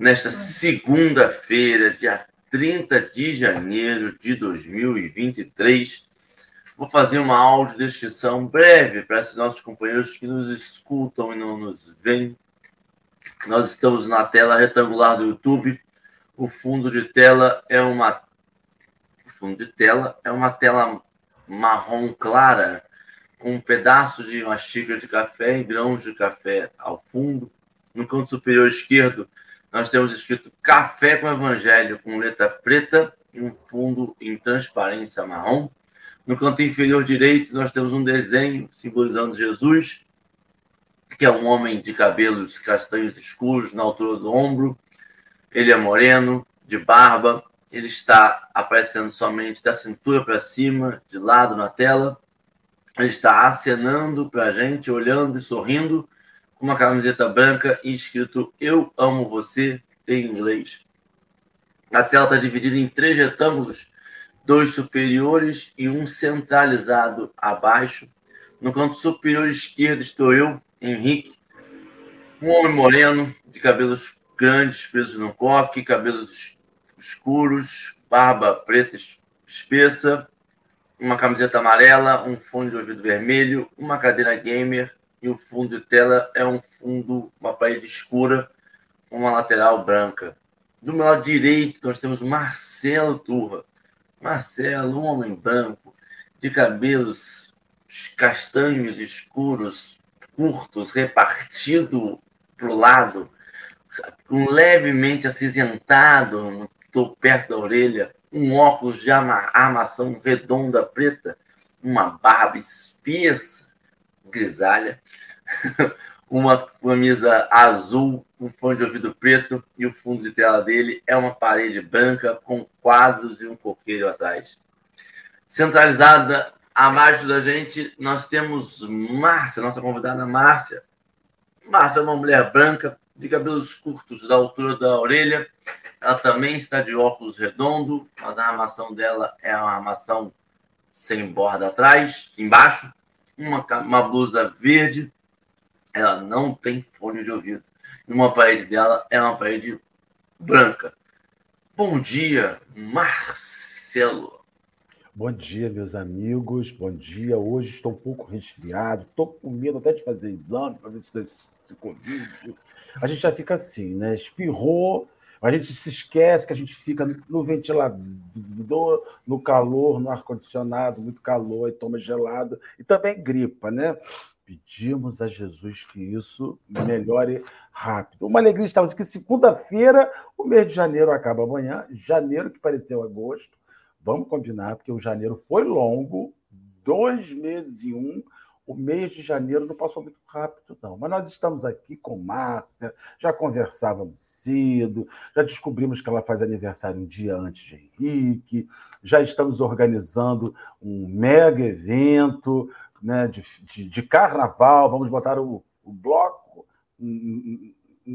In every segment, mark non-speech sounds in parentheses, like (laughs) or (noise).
Nesta segunda-feira, dia 30 de janeiro de 2023, vou fazer uma audiodescrição breve para esses nossos companheiros que nos escutam e não nos veem. Nós estamos na tela retangular do YouTube. O fundo de tela é uma o fundo de tela é uma tela marrom clara com um pedaço de uma xícara de café e grãos de café ao fundo. No canto superior esquerdo, nós temos escrito Café com Evangelho, com letra preta e um fundo em transparência marrom. No canto inferior direito, nós temos um desenho simbolizando Jesus, que é um homem de cabelos castanhos escuros na altura do ombro. Ele é moreno, de barba. Ele está aparecendo somente da cintura para cima, de lado na tela. Ele está acenando para a gente, olhando e sorrindo, com uma camiseta branca e escrito Eu amo você em inglês. A tela está dividida em três retângulos, dois superiores e um centralizado abaixo. No canto superior esquerdo estou eu, Henrique, um homem moreno, de cabelos grandes, presos no coque, cabelos escuros, barba preta espessa, uma camiseta amarela, um fone de ouvido vermelho, uma cadeira gamer e o fundo de tela é um fundo, uma parede escura, uma lateral branca. Do meu lado direito, nós temos Marcelo Turra. Marcelo, um homem branco, de cabelos castanhos escuros, curtos, repartido para o lado, levemente acinzentado, estou perto da orelha, um óculos de armação redonda preta, uma barba espessa, grisalha, (laughs) uma camisa azul, um fone de ouvido preto e o fundo de tela dele é uma parede branca com quadros e um coqueiro atrás. Centralizada abaixo da gente, nós temos Márcia, nossa convidada Márcia. Márcia é uma mulher branca, de cabelos curtos da altura da orelha. Ela também está de óculos redondo, mas a armação dela é uma armação sem borda atrás, embaixo. Uma, uma blusa verde. Ela não tem fone de ouvido. E uma parede dela é uma parede branca. Bom dia, Marcelo. Bom dia, meus amigos. Bom dia. Hoje estou um pouco resfriado. Estou com medo até de fazer exame para ver se esse Covid a gente já fica assim, né? Espirrou, a gente se esquece que a gente fica no ventilador, no calor, no ar-condicionado, muito calor e toma gelado, e também gripa, né? Pedimos a Jesus que isso melhore rápido. Uma alegria estamos aqui, segunda-feira, o mês de janeiro acaba amanhã, janeiro que pareceu agosto. Vamos combinar, porque o janeiro foi longo, dois meses e um, o mês de janeiro não passou muito rápido, não. Mas nós estamos aqui com Márcia, já conversávamos cedo, já descobrimos que ela faz aniversário um dia antes de Henrique, já estamos organizando um mega evento né, de, de, de carnaval, vamos botar o, o bloco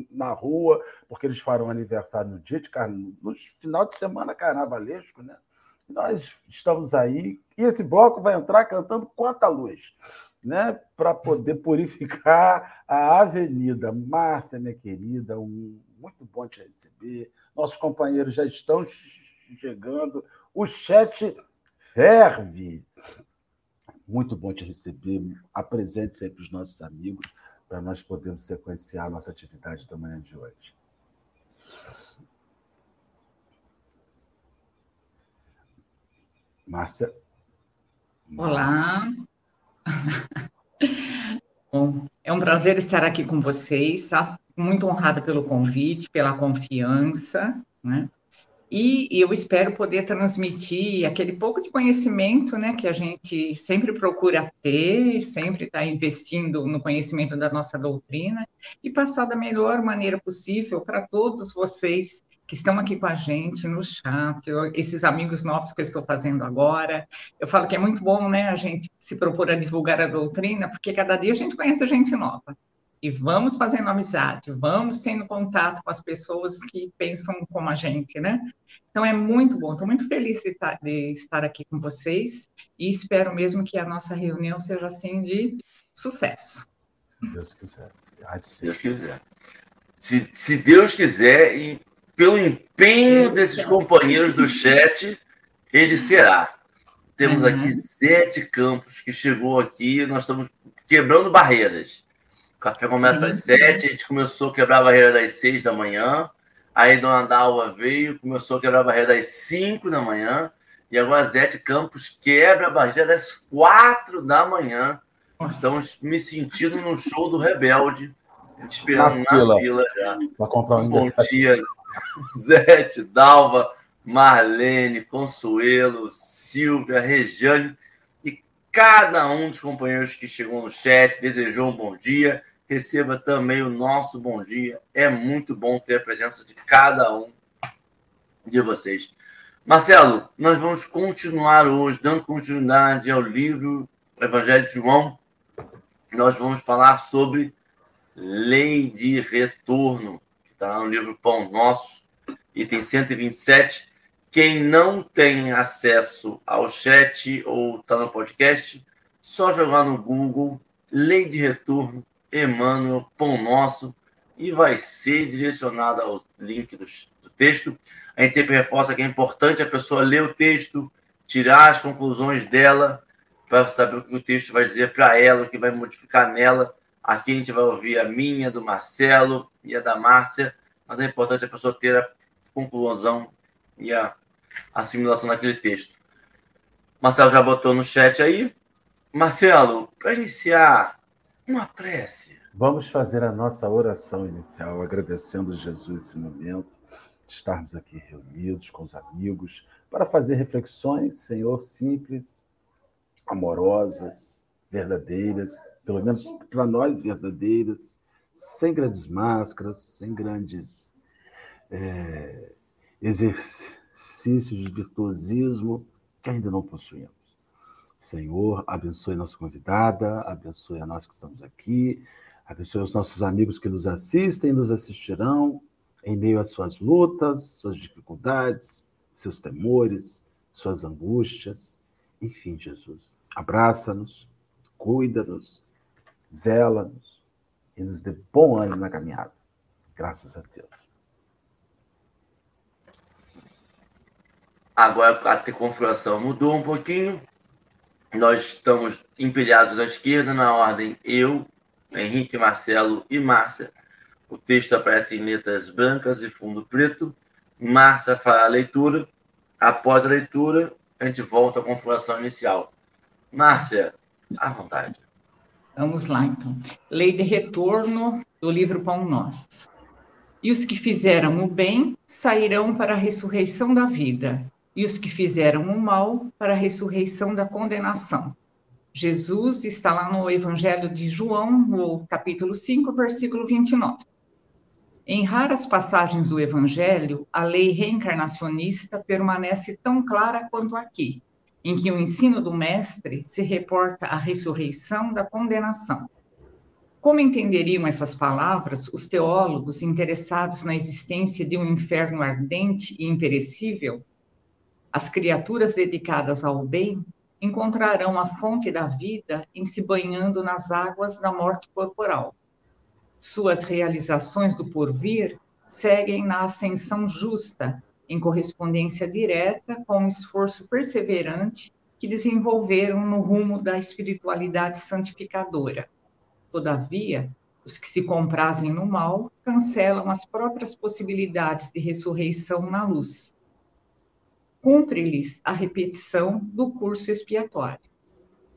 na rua, porque eles farão aniversário no dia de carnaval, no final de semana carnavalesco, né? Nós estamos aí, e esse bloco vai entrar cantando Quanta Luz né, para poder purificar a avenida. Márcia, minha querida, um, muito bom te receber. Nossos companheiros já estão chegando. O chat ferve. Muito bom te receber. Apresente sempre os nossos amigos para nós podermos sequenciar a nossa atividade da manhã de hoje. Márcia. Olá, (laughs) Bom, é um prazer estar aqui com vocês, tá? muito honrada pelo convite, pela confiança, né? E, eu espero poder transmitir aquele pouco de conhecimento, né, que a gente sempre procura ter, sempre está investindo no conhecimento da nossa doutrina e passar da melhor maneira possível para todos vocês que estão aqui com a gente no chat, esses amigos novos que eu estou fazendo agora. Eu falo que é muito bom, né, a gente se propor a divulgar a doutrina, porque cada dia a gente conhece gente nova. E vamos fazendo amizade, vamos tendo contato com as pessoas que pensam como a gente, né? Então é muito bom, estou muito feliz de estar, de estar aqui com vocês e espero mesmo que a nossa reunião seja assim de sucesso. Deus quiser. Se Deus quiser. Se, se Deus quiser, e pelo empenho desses companheiros do chat, ele será. Temos uhum. aqui sete campos que chegou aqui, nós estamos quebrando barreiras. O café começa às sete, a gente começou a quebrar a barreira das seis da manhã. Aí Dona Dalva veio, começou a quebrar a barreira das cinco da manhã. E agora Zete Campos quebra a barreira das quatro da manhã. Nossa. Estamos me sentindo no show do Rebelde, esperando na, na fila, já. Comprar um Bom dia, (laughs) Zete, Dalva, Marlene, Consuelo, Silvia, Rejane e cada um dos companheiros que chegou no chat desejou um bom dia. Receba também o nosso bom dia. É muito bom ter a presença de cada um de vocês. Marcelo, nós vamos continuar hoje, dando continuidade ao livro Evangelho de João. Nós vamos falar sobre lei de retorno, está no livro Pão Nosso, item 127. Quem não tem acesso ao chat ou está no podcast, só jogar no Google Lei de Retorno, Emmanuel Pão Nosso, e vai ser direcionado ao link do, do texto. A gente sempre reforça que é importante a pessoa ler o texto, tirar as conclusões dela, para saber o que o texto vai dizer para ela, o que vai modificar nela. Aqui a gente vai ouvir a minha, do Marcelo e a da Márcia, mas é importante a pessoa ter a conclusão e a assimilação daquele texto. Marcelo já botou no chat aí. Marcelo, para iniciar, uma prece. Vamos fazer a nossa oração inicial, agradecendo Jesus esse momento estarmos aqui reunidos com os amigos para fazer reflexões, Senhor, simples, amorosas, verdadeiras, pelo menos para nós verdadeiras, sem grandes máscaras, sem grandes é, exercícios de virtuosismo que ainda não possuímos. Senhor, abençoe nossa convidada, abençoe a nós que estamos aqui, abençoe os nossos amigos que nos assistem nos assistirão em meio às suas lutas, suas dificuldades, seus temores, suas angústias. Enfim, Jesus, abraça-nos, cuida-nos, zela-nos e nos dê bom ânimo na caminhada. Graças a Deus. Agora a configuração mudou um pouquinho. Nós estamos empilhados à esquerda na ordem eu, Henrique, Marcelo e Márcia. O texto aparece em letras brancas e fundo preto. Márcia fará a leitura. Após a leitura, a gente volta à configuração inicial. Márcia, à vontade. Vamos lá, então. Lei de retorno do livro Pão Nosso. E os que fizeram o bem sairão para a ressurreição da vida, e os que fizeram o mal para a ressurreição da condenação. Jesus está lá no Evangelho de João, no capítulo 5, versículo 29. Em raras passagens do Evangelho, a lei reencarnacionista permanece tão clara quanto aqui, em que o ensino do Mestre se reporta à ressurreição da condenação. Como entenderiam essas palavras os teólogos interessados na existência de um inferno ardente e imperecível? As criaturas dedicadas ao bem encontrarão a fonte da vida em se banhando nas águas da morte corporal suas realizações do porvir seguem na ascensão justa, em correspondência direta com o esforço perseverante que desenvolveram no rumo da espiritualidade santificadora. Todavia, os que se comprazem no mal cancelam as próprias possibilidades de ressurreição na luz. Cumpre-lhes a repetição do curso expiatório.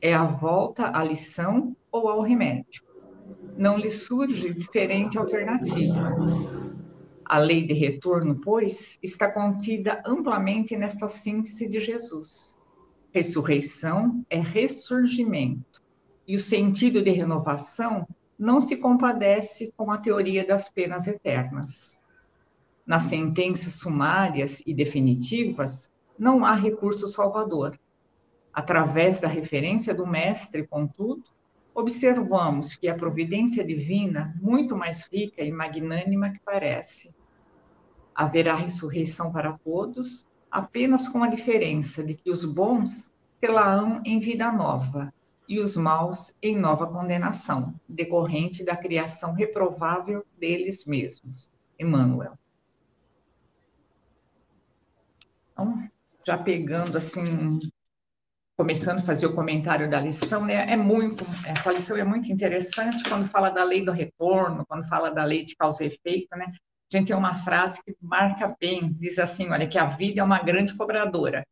É a volta à lição ou ao remédio não lhe surge diferente alternativa. A lei de retorno, pois, está contida amplamente nesta síntese de Jesus. Ressurreição é ressurgimento, e o sentido de renovação não se compadece com a teoria das penas eternas. Nas sentenças sumárias e definitivas, não há recurso salvador. Através da referência do Mestre, contudo, observamos que a providência divina, muito mais rica e magnânima que parece. Haverá ressurreição para todos, apenas com a diferença de que os bons tê-la-ão em vida nova, e os maus em nova condenação, decorrente da criação reprovável deles mesmos. Emmanuel. Então, já pegando assim, começando a fazer o comentário da lição, né? É muito, essa lição é muito interessante quando fala da lei do retorno, quando fala da lei de causa e efeito, né? Gente tem uma frase que marca bem, diz assim, olha, que a vida é uma grande cobradora,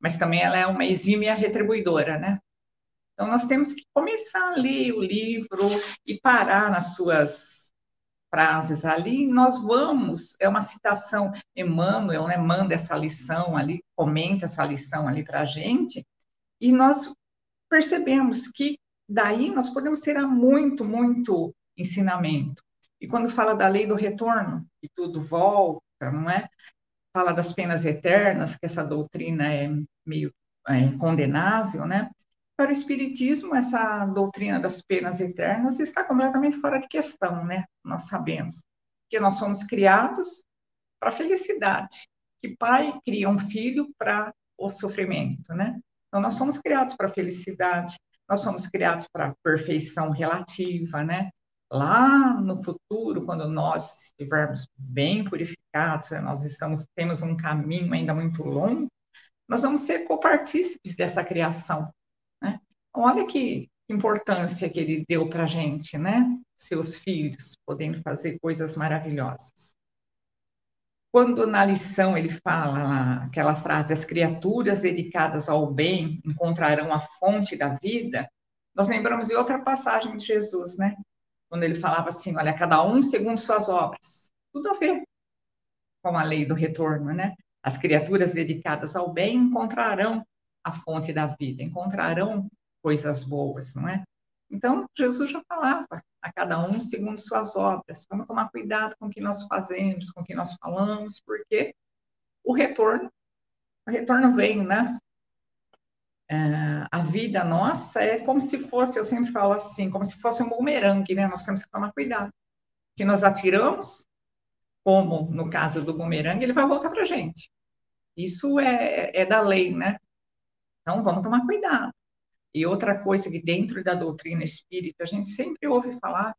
mas também ela é uma exímia retribuidora, né? Então, nós temos que começar a ler o livro e parar nas suas frases ali. Nós vamos, é uma citação, Emmanuel né, manda essa lição ali, comenta essa lição ali para a gente, e nós percebemos que daí nós podemos tirar muito, muito ensinamento. E quando fala da lei do retorno, que tudo volta, não é? Fala das penas eternas, que essa doutrina é meio é, condenável, né? Para o Espiritismo, essa doutrina das penas eternas está completamente fora de questão, né? Nós sabemos que nós somos criados para a felicidade, que pai cria um filho para o sofrimento, né? Então, nós somos criados para a felicidade, nós somos criados para a perfeição relativa, né? Lá no futuro, quando nós estivermos bem purificados, né? nós estamos temos um caminho ainda muito longo, nós vamos ser copartícipes dessa criação. Olha que importância que ele deu para a gente, né? Seus filhos podendo fazer coisas maravilhosas. Quando na lição ele fala aquela frase, as criaturas dedicadas ao bem encontrarão a fonte da vida, nós lembramos de outra passagem de Jesus, né? Quando ele falava assim, olha, cada um segundo suas obras. Tudo a ver com a lei do retorno, né? As criaturas dedicadas ao bem encontrarão a fonte da vida, encontrarão coisas boas, não é? Então, Jesus já falava a cada um segundo suas obras. Vamos tomar cuidado com o que nós fazemos, com o que nós falamos, porque o retorno, o retorno vem, né? É, a vida nossa é como se fosse, eu sempre falo assim, como se fosse um bumerangue, né? Nós temos que tomar cuidado. Que nós atiramos, como no caso do bumerangue, ele vai voltar para a gente. Isso é, é da lei, né? Então, vamos tomar cuidado. E outra coisa que dentro da doutrina espírita a gente sempre ouve falar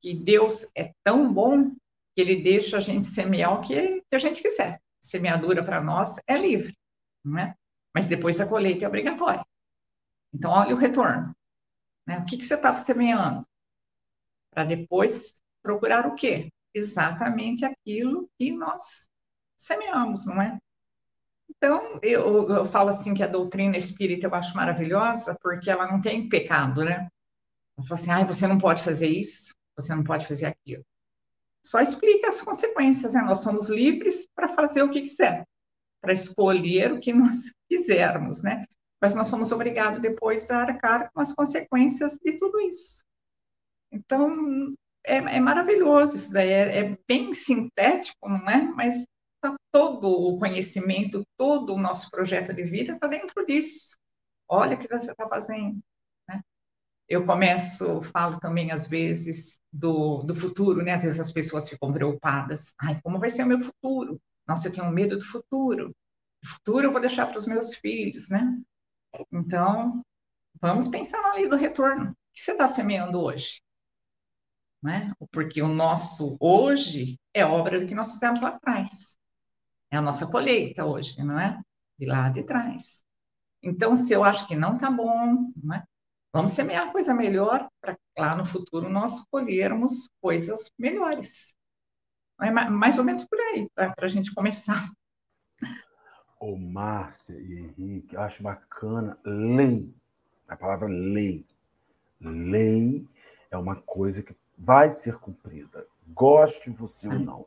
que Deus é tão bom que ele deixa a gente semear o que, que a gente quiser. Semeadura para nós é livre, não é? Mas depois a colheita é obrigatória. Então, olha o retorno. Né? O que, que você está semeando? Para depois procurar o quê? Exatamente aquilo que nós semeamos, não é? Então, eu, eu falo assim que a doutrina espírita eu acho maravilhosa porque ela não tem pecado, né? Ela fala assim, ah, você não pode fazer isso, você não pode fazer aquilo. Só explica as consequências, né? Nós somos livres para fazer o que quiser, para escolher o que nós (laughs) quisermos, né? Mas nós somos obrigados depois a arcar com as consequências de tudo isso. Então, é, é maravilhoso isso daí, é, é bem sintético, não é? Mas Tá todo o conhecimento, todo o nosso projeto de vida está dentro disso. Olha o que você está fazendo. Né? Eu começo, falo também às vezes do, do futuro, né? Às vezes as pessoas ficam preocupadas. Ai, como vai ser o meu futuro? Nossa, eu tenho medo do futuro. O futuro eu vou deixar para os meus filhos, né? Então, vamos pensar na lei do retorno. O que você está semeando hoje? Né? Porque o nosso hoje é obra do que nós fizemos lá atrás. É a nossa colheita hoje, não é? De lá de trás. Então, se eu acho que não está bom, não é? vamos semear coisa melhor para lá no futuro nós colhermos coisas melhores. É mais ou menos por aí, para a gente começar. Ô, Márcia e Henrique, eu acho bacana. Lei, a palavra lei. Lei é uma coisa que vai ser cumprida, goste você ou não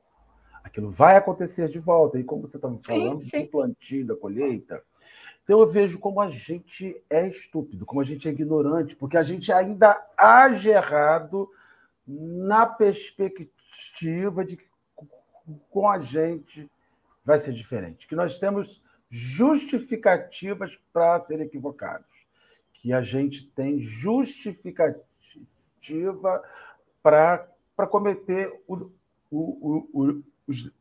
aquilo vai acontecer de volta. E como você estava falando sim, sim. do plantio, da colheita, então eu vejo como a gente é estúpido, como a gente é ignorante, porque a gente ainda age errado na perspectiva de que com a gente vai ser diferente, que nós temos justificativas para ser equivocados, que a gente tem justificativa para cometer o, o, o, os,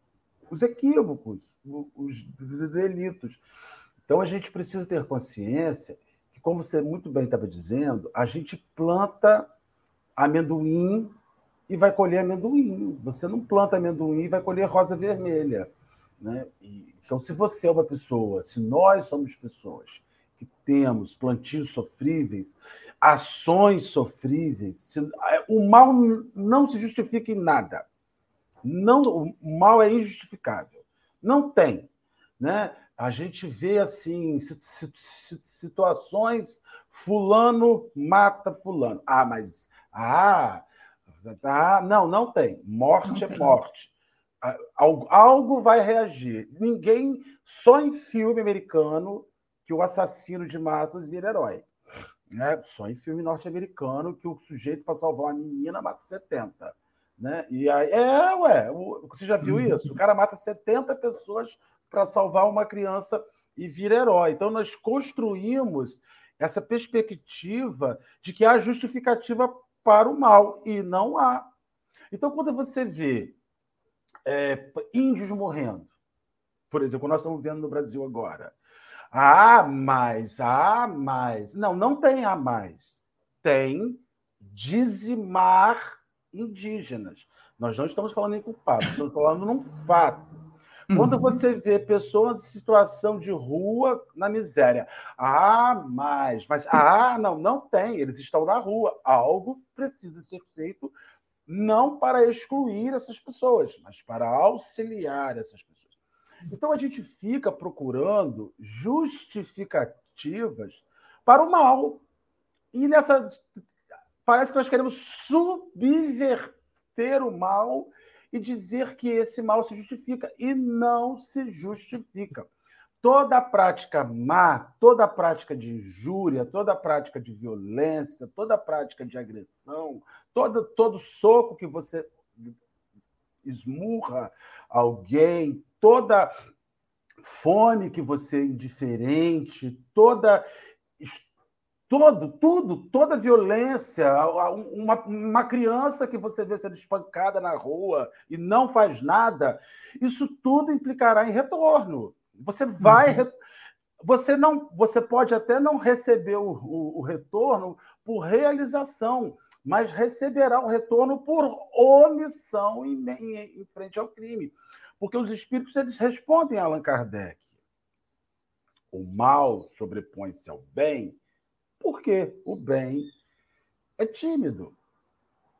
os equívocos, os delitos. Então a gente precisa ter consciência que que, como você muito bem estava dizendo, a gente planta amendoim e vai colher amendoim. Você não planta amendoim e vai colher rosa vermelha. Né? E, então, se você é uma pessoa, se nós somos pessoas que temos plantios sofríveis, ações sofríveis, se, o mal não se justifica em nada. Não, o mal é injustificável. Não tem. Né? A gente vê assim situações fulano mata fulano. Ah, mas ah, ah não, não tem. Morte não é tem. morte. Algo vai reagir. Ninguém, só em filme americano, que o assassino de massas vira herói. Né? Só em filme norte-americano que o sujeito para salvar uma menina mata 70. Né? E aí, é, ué, você já viu uhum. isso? O cara mata 70 pessoas para salvar uma criança e vira herói. Então, nós construímos essa perspectiva de que há justificativa para o mal, e não há. Então, quando você vê é, índios morrendo, por exemplo, nós estamos vendo no Brasil agora, ah, mais, ah, mais. Não, não tem a mais. Tem dizimar indígenas. Nós não estamos falando em culpado, estamos falando num fato. Quando uhum. você vê pessoas em situação de rua na miséria, ah, mas, mas, ah, não, não tem, eles estão na rua. Algo precisa ser feito, não para excluir essas pessoas, mas para auxiliar essas pessoas. Então a gente fica procurando justificativas para o mal. E nessa. Parece que nós queremos subverter o mal e dizer que esse mal se justifica. E não se justifica. Toda prática má, toda prática de injúria, toda prática de violência, toda prática de agressão, todo, todo soco que você esmurra alguém, toda fome que você é indiferente, toda todo, tudo, toda violência, uma, uma criança que você vê sendo espancada na rua e não faz nada, isso tudo implicará em retorno. Você vai. Uhum. Você não, você pode até não receber o, o, o retorno por realização, mas receberá o retorno por omissão em, em, em frente ao crime. Porque os espíritos eles respondem a Allan Kardec. O mal sobrepõe-se ao bem porque o bem é tímido.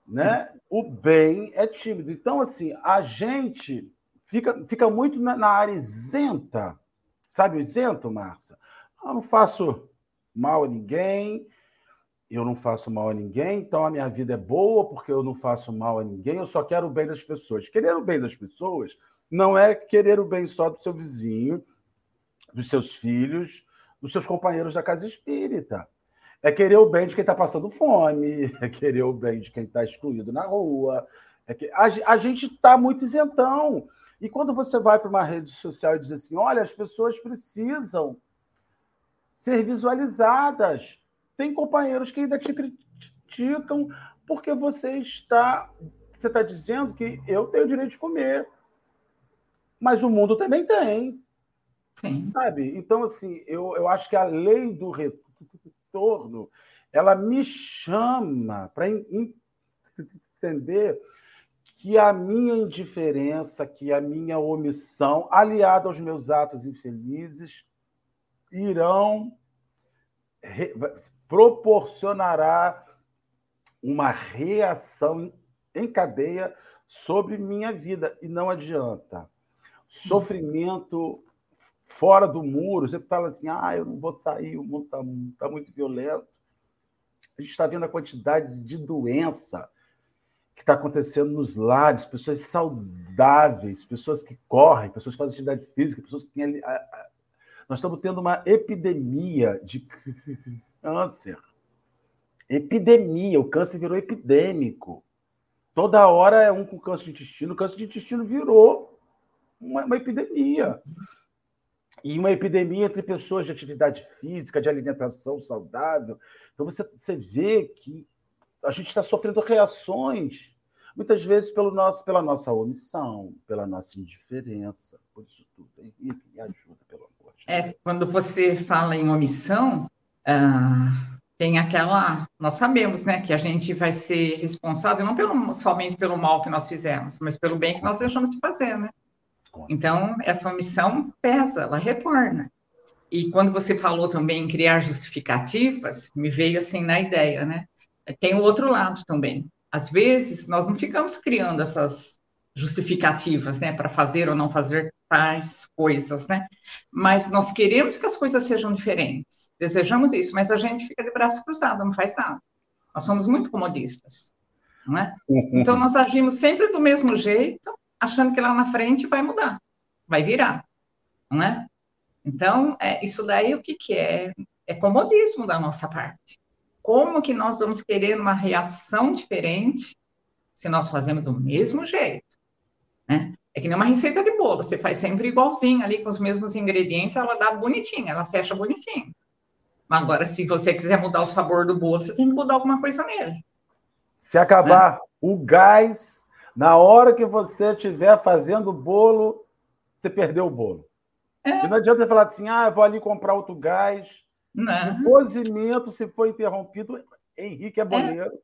Né? O bem é tímido. Então, assim, a gente fica, fica muito na, na área isenta. Sabe o isento, Márcia? Eu não faço mal a ninguém, eu não faço mal a ninguém, então a minha vida é boa porque eu não faço mal a ninguém, eu só quero o bem das pessoas. Querer o bem das pessoas não é querer o bem só do seu vizinho, dos seus filhos, dos seus companheiros da casa espírita. É querer o bem de quem está passando fome, é querer o bem de quem está excluído na rua. É que a, a gente está muito isentão. E quando você vai para uma rede social e diz assim: olha, as pessoas precisam ser visualizadas. Tem companheiros que ainda te criticam porque você está. Você está dizendo que eu tenho o direito de comer. Mas o mundo também tem. Sim. Sabe? Então, assim, eu, eu acho que a lei do retorno torno, ela me chama para entender que a minha indiferença, que a minha omissão, aliada aos meus atos infelizes, irão proporcionará uma reação em cadeia sobre minha vida e não adianta. Sofrimento fora do muro, você fala assim: ah, eu não vou sair, o mundo está tá muito violento. A gente está vendo a quantidade de doença que está acontecendo nos lares, pessoas saudáveis, pessoas que correm, pessoas que fazem atividade física, pessoas que têm. Nós estamos tendo uma epidemia de (laughs) câncer. Epidemia, o câncer virou epidêmico. Toda hora é um com câncer de intestino, o câncer de intestino virou uma, uma epidemia e uma epidemia entre pessoas de atividade física, de alimentação saudável. Então você, você vê que a gente está sofrendo reações, muitas vezes pelo nosso, pela nossa omissão, pela nossa indiferença, por isso tudo. E me ajuda, pelo amor de Deus. É, quando você fala em omissão, ah, tem aquela, nós sabemos, né, que a gente vai ser responsável não pelo, somente pelo mal que nós fizemos, mas pelo bem que nós deixamos de fazer, né? Então, essa omissão pesa, ela retorna. E quando você falou também em criar justificativas, me veio assim na ideia, né? Tem o outro lado também. Às vezes, nós não ficamos criando essas justificativas, né, para fazer ou não fazer tais coisas, né? Mas nós queremos que as coisas sejam diferentes, desejamos isso, mas a gente fica de braço cruzado, não faz nada. Nós somos muito comodistas, não é? (laughs) Então nós agimos sempre do mesmo jeito, achando que lá na frente vai mudar, vai virar, não é? Então, é, isso daí o que, que é? É comodismo da nossa parte. Como que nós vamos querer uma reação diferente se nós fazemos do mesmo jeito? Né? É que nem uma receita de bolo, você faz sempre igualzinho ali, com os mesmos ingredientes, ela dá bonitinha, ela fecha bonitinho. Agora, se você quiser mudar o sabor do bolo, você tem que mudar alguma coisa nele. Se acabar né? o gás, na hora que você estiver fazendo o bolo, você perdeu o bolo. É. E não adianta falar assim, ah, eu vou ali comprar outro gás. Não. O cozimento, se for interrompido, Henrique é boleiro.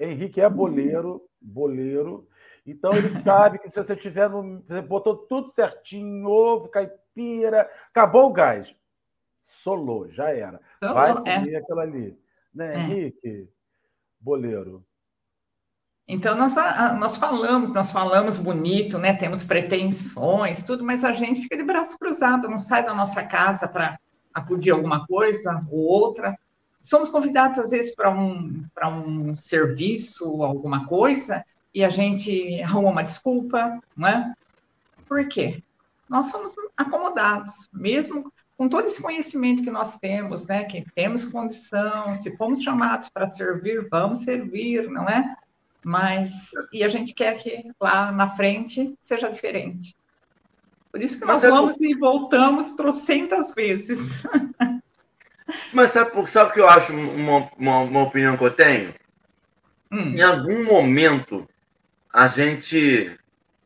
É. Henrique é boleiro, boleiro. Então ele sabe que se você tiver no. Você botou tudo certinho, ovo, caipira, acabou o gás. Solou, já era. Então, Vai é. comer é. aquilo ali. Né, é. Henrique? Boleiro. Então, nós, nós falamos, nós falamos bonito, né? Temos pretensões, tudo, mas a gente fica de braço cruzado, não sai da nossa casa para acudir alguma coisa ou outra. Somos convidados, às vezes, para um, um serviço, alguma coisa, e a gente arruma uma desculpa, não é? Por quê? Nós somos acomodados, mesmo com todo esse conhecimento que nós temos, né? Que temos condição, se fomos chamados para servir, vamos servir, não é? Mas, e a gente quer que lá na frente seja diferente. Por isso que nós é vamos por... e voltamos trocentas vezes. Mas sabe, sabe o que eu acho uma, uma, uma opinião que eu tenho? Hum. Em algum momento, a gente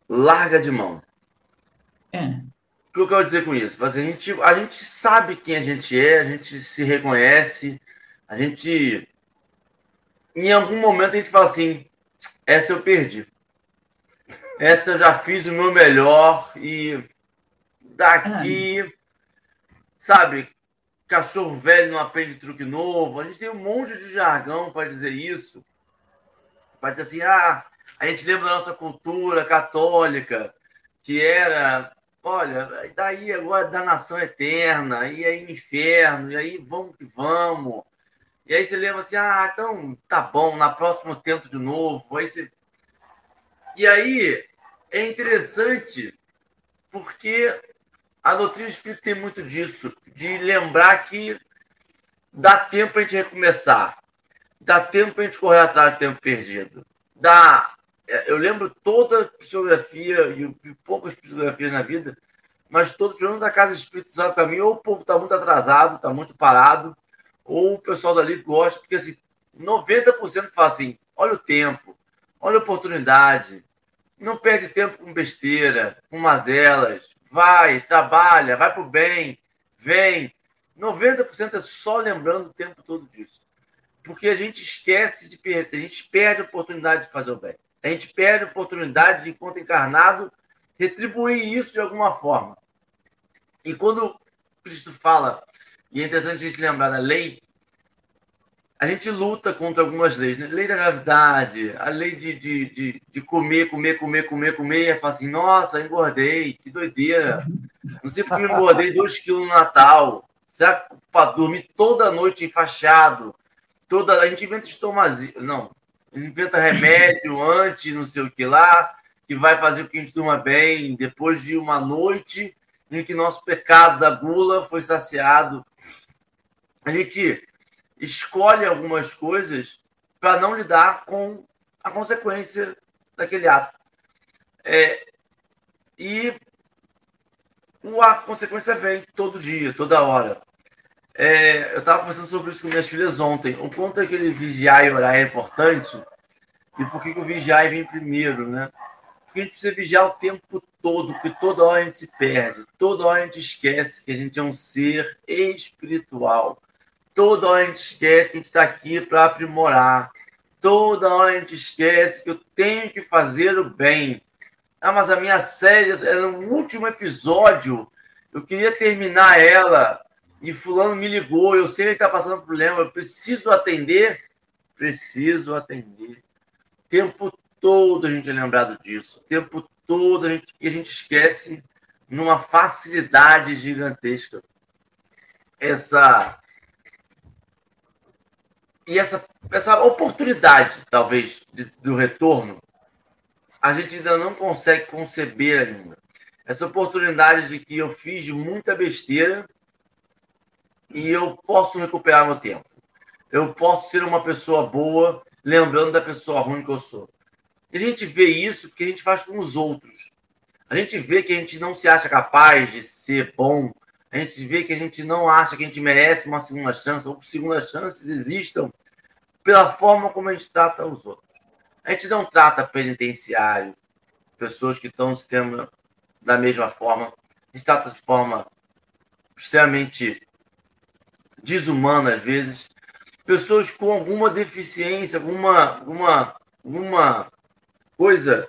larga de mão. É. O que eu quero dizer com isso? A gente, a gente sabe quem a gente é, a gente se reconhece, a gente. Em algum momento a gente fala assim: essa eu perdi. Essa eu já fiz o meu melhor e daqui, ah. sabe, cachorro velho não aprende truque novo. A gente tem um monte de jargão para dizer isso. Para dizer assim, ah, a gente lembra da nossa cultura católica, que era, olha, daí agora da nação eterna, e aí inferno, e aí vamos que vamos. E aí você lembra assim, ah, então tá bom, na próxima eu tento de novo. Aí você... E aí é interessante porque a doutrina espírita tem muito disso, de lembrar que dá tempo a gente recomeçar, dá tempo a gente correr atrás do tempo perdido, dá é, eu lembro toda a psicografia, e poucas psicografias na vida, mas todos, pelo menos a Casa Espírita sabe para mim, ou o povo está muito atrasado, está muito parado, ou o pessoal dali gosta, porque assim, 90% fala assim: olha o tempo, olha a oportunidade, não perde tempo com besteira, com mazelas, vai, trabalha, vai para o bem, vem. 90% é só lembrando o tempo todo disso. Porque a gente esquece de perder, a gente perde a oportunidade de fazer o bem. A gente perde a oportunidade de, enquanto encarnado, retribuir isso de alguma forma. E quando Cristo fala, e é interessante a gente lembrar da lei, a gente luta contra algumas leis, né? Lei da gravidade, a lei de, de, de, de comer, comer, comer, comer, comer, e fala assim, nossa, engordei, que doideira. Não sei porque eu engordei dois quilos no Natal. Será para dormir toda noite enfaixado? Toda... A gente inventa estomazia. Não, inventa remédio antes, não sei o que lá, que vai fazer com que a gente durma bem depois de uma noite em que nosso pecado da gula foi saciado. A gente escolhe algumas coisas para não lidar com a consequência daquele ato. É, e a consequência vem todo dia, toda hora. É, eu estava conversando sobre isso com minhas filhas ontem. O ponto é que ele vigiar e orar é importante. E por que, que o vigiar vem primeiro, né? Porque a gente precisa vigiar o tempo todo, porque toda hora a gente se perde, toda hora a gente esquece que a gente é um ser espiritual. Toda hora a gente esquece que a gente está aqui para aprimorar. Toda hora a gente esquece que eu tenho que fazer o bem. Ah, mas a minha série era no último episódio. Eu queria terminar ela e fulano me ligou. Eu sei que ele está passando problema. Eu preciso atender. Preciso atender. O tempo todo a gente é lembrado disso. O tempo todo a gente, a gente esquece numa facilidade gigantesca essa e essa, essa oportunidade, talvez, de, do retorno, a gente ainda não consegue conceber ainda. Essa oportunidade de que eu fiz muita besteira e eu posso recuperar meu tempo. Eu posso ser uma pessoa boa, lembrando da pessoa ruim que eu sou. E a gente vê isso porque a gente faz com os outros. A gente vê que a gente não se acha capaz de ser bom. A gente vê que a gente não acha que a gente merece uma segunda chance, ou que segundas chances existam pela forma como a gente trata os outros. A gente não trata penitenciário, pessoas que estão no sistema da mesma forma. A gente trata de forma extremamente desumana, às vezes. Pessoas com alguma deficiência, alguma, alguma, alguma coisa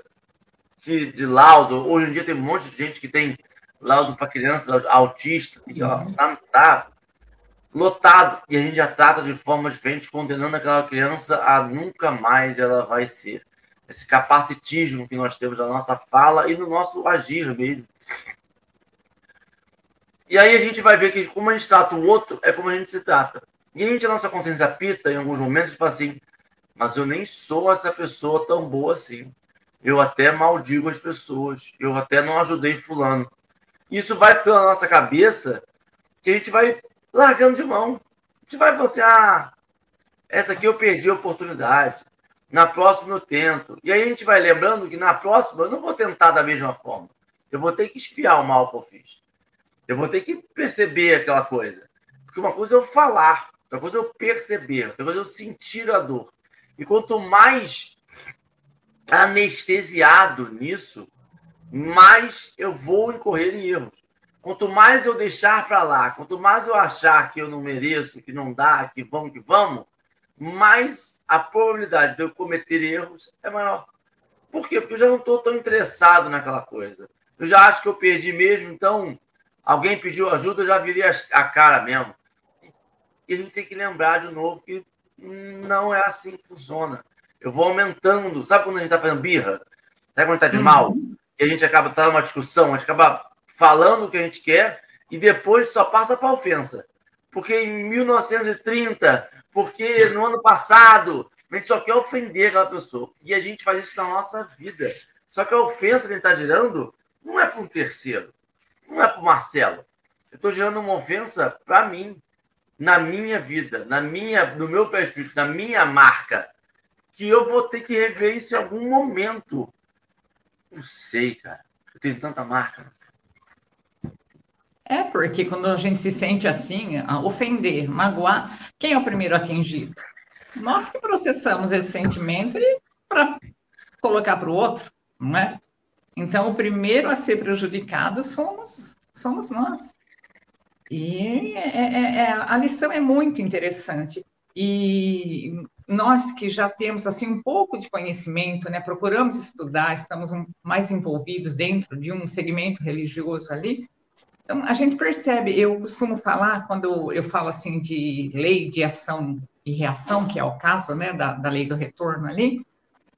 que, de laudo. Hoje em dia tem um monte de gente que tem laudo para criança autista. E, ó, tá, tá lotado. E a gente já trata de forma diferente, condenando aquela criança a nunca mais ela vai ser. Esse capacitismo que nós temos na nossa fala e no nosso agir mesmo. E aí a gente vai ver que como a gente trata o outro, é como a gente se trata. E a gente, a nossa consciência pita em alguns momentos e fala assim, mas eu nem sou essa pessoa tão boa assim. Eu até maldigo as pessoas. Eu até não ajudei fulano. Isso vai pela nossa cabeça que a gente vai largando de mão. A gente vai assim, ah, essa aqui eu perdi a oportunidade. Na próxima eu tento. E aí a gente vai lembrando que na próxima eu não vou tentar da mesma forma. Eu vou ter que espiar o mal que eu fiz. Eu vou ter que perceber aquela coisa. Porque uma coisa é eu falar, outra coisa é eu perceber, outra coisa é eu sentir a dor. E quanto mais anestesiado nisso, mais eu vou incorrer em erros. Quanto mais eu deixar para lá, quanto mais eu achar que eu não mereço, que não dá, que vamos, que vamos, mais a probabilidade de eu cometer erros é maior. Por quê? Porque eu já não estou tão interessado naquela coisa. Eu já acho que eu perdi mesmo, então alguém pediu ajuda, eu já virei a cara mesmo. E a gente tem que lembrar de novo que não é assim que funciona. Eu vou aumentando. Sabe quando a gente está fazendo birra? Sabe quando está de mal? Uhum. E a gente acaba tendo uma discussão, a gente acaba falando o que a gente quer e depois só passa para ofensa. Porque em 1930, porque no ano passado, a gente só quer ofender aquela pessoa. E a gente faz isso na nossa vida. Só que a ofensa que a gente está gerando não é para um terceiro, não é para o Marcelo. Eu estou gerando uma ofensa para mim, na minha vida, na minha, no meu perfil, na minha marca, que eu vou ter que rever isso em algum momento. Não sei, cara. Eu tenho tanta marca. É, porque quando a gente se sente assim, ofender, magoar, quem é o primeiro atingido? Nós que processamos esse sentimento e para colocar para o outro, não é? Então, o primeiro a ser prejudicado somos, somos nós. E é, é, é, a lição é muito interessante. E nós que já temos assim um pouco de conhecimento, né, procuramos estudar, estamos mais envolvidos dentro de um segmento religioso ali, então, a gente percebe, eu costumo falar, quando eu falo assim de lei de ação e reação, que é o caso né, da, da lei do retorno ali,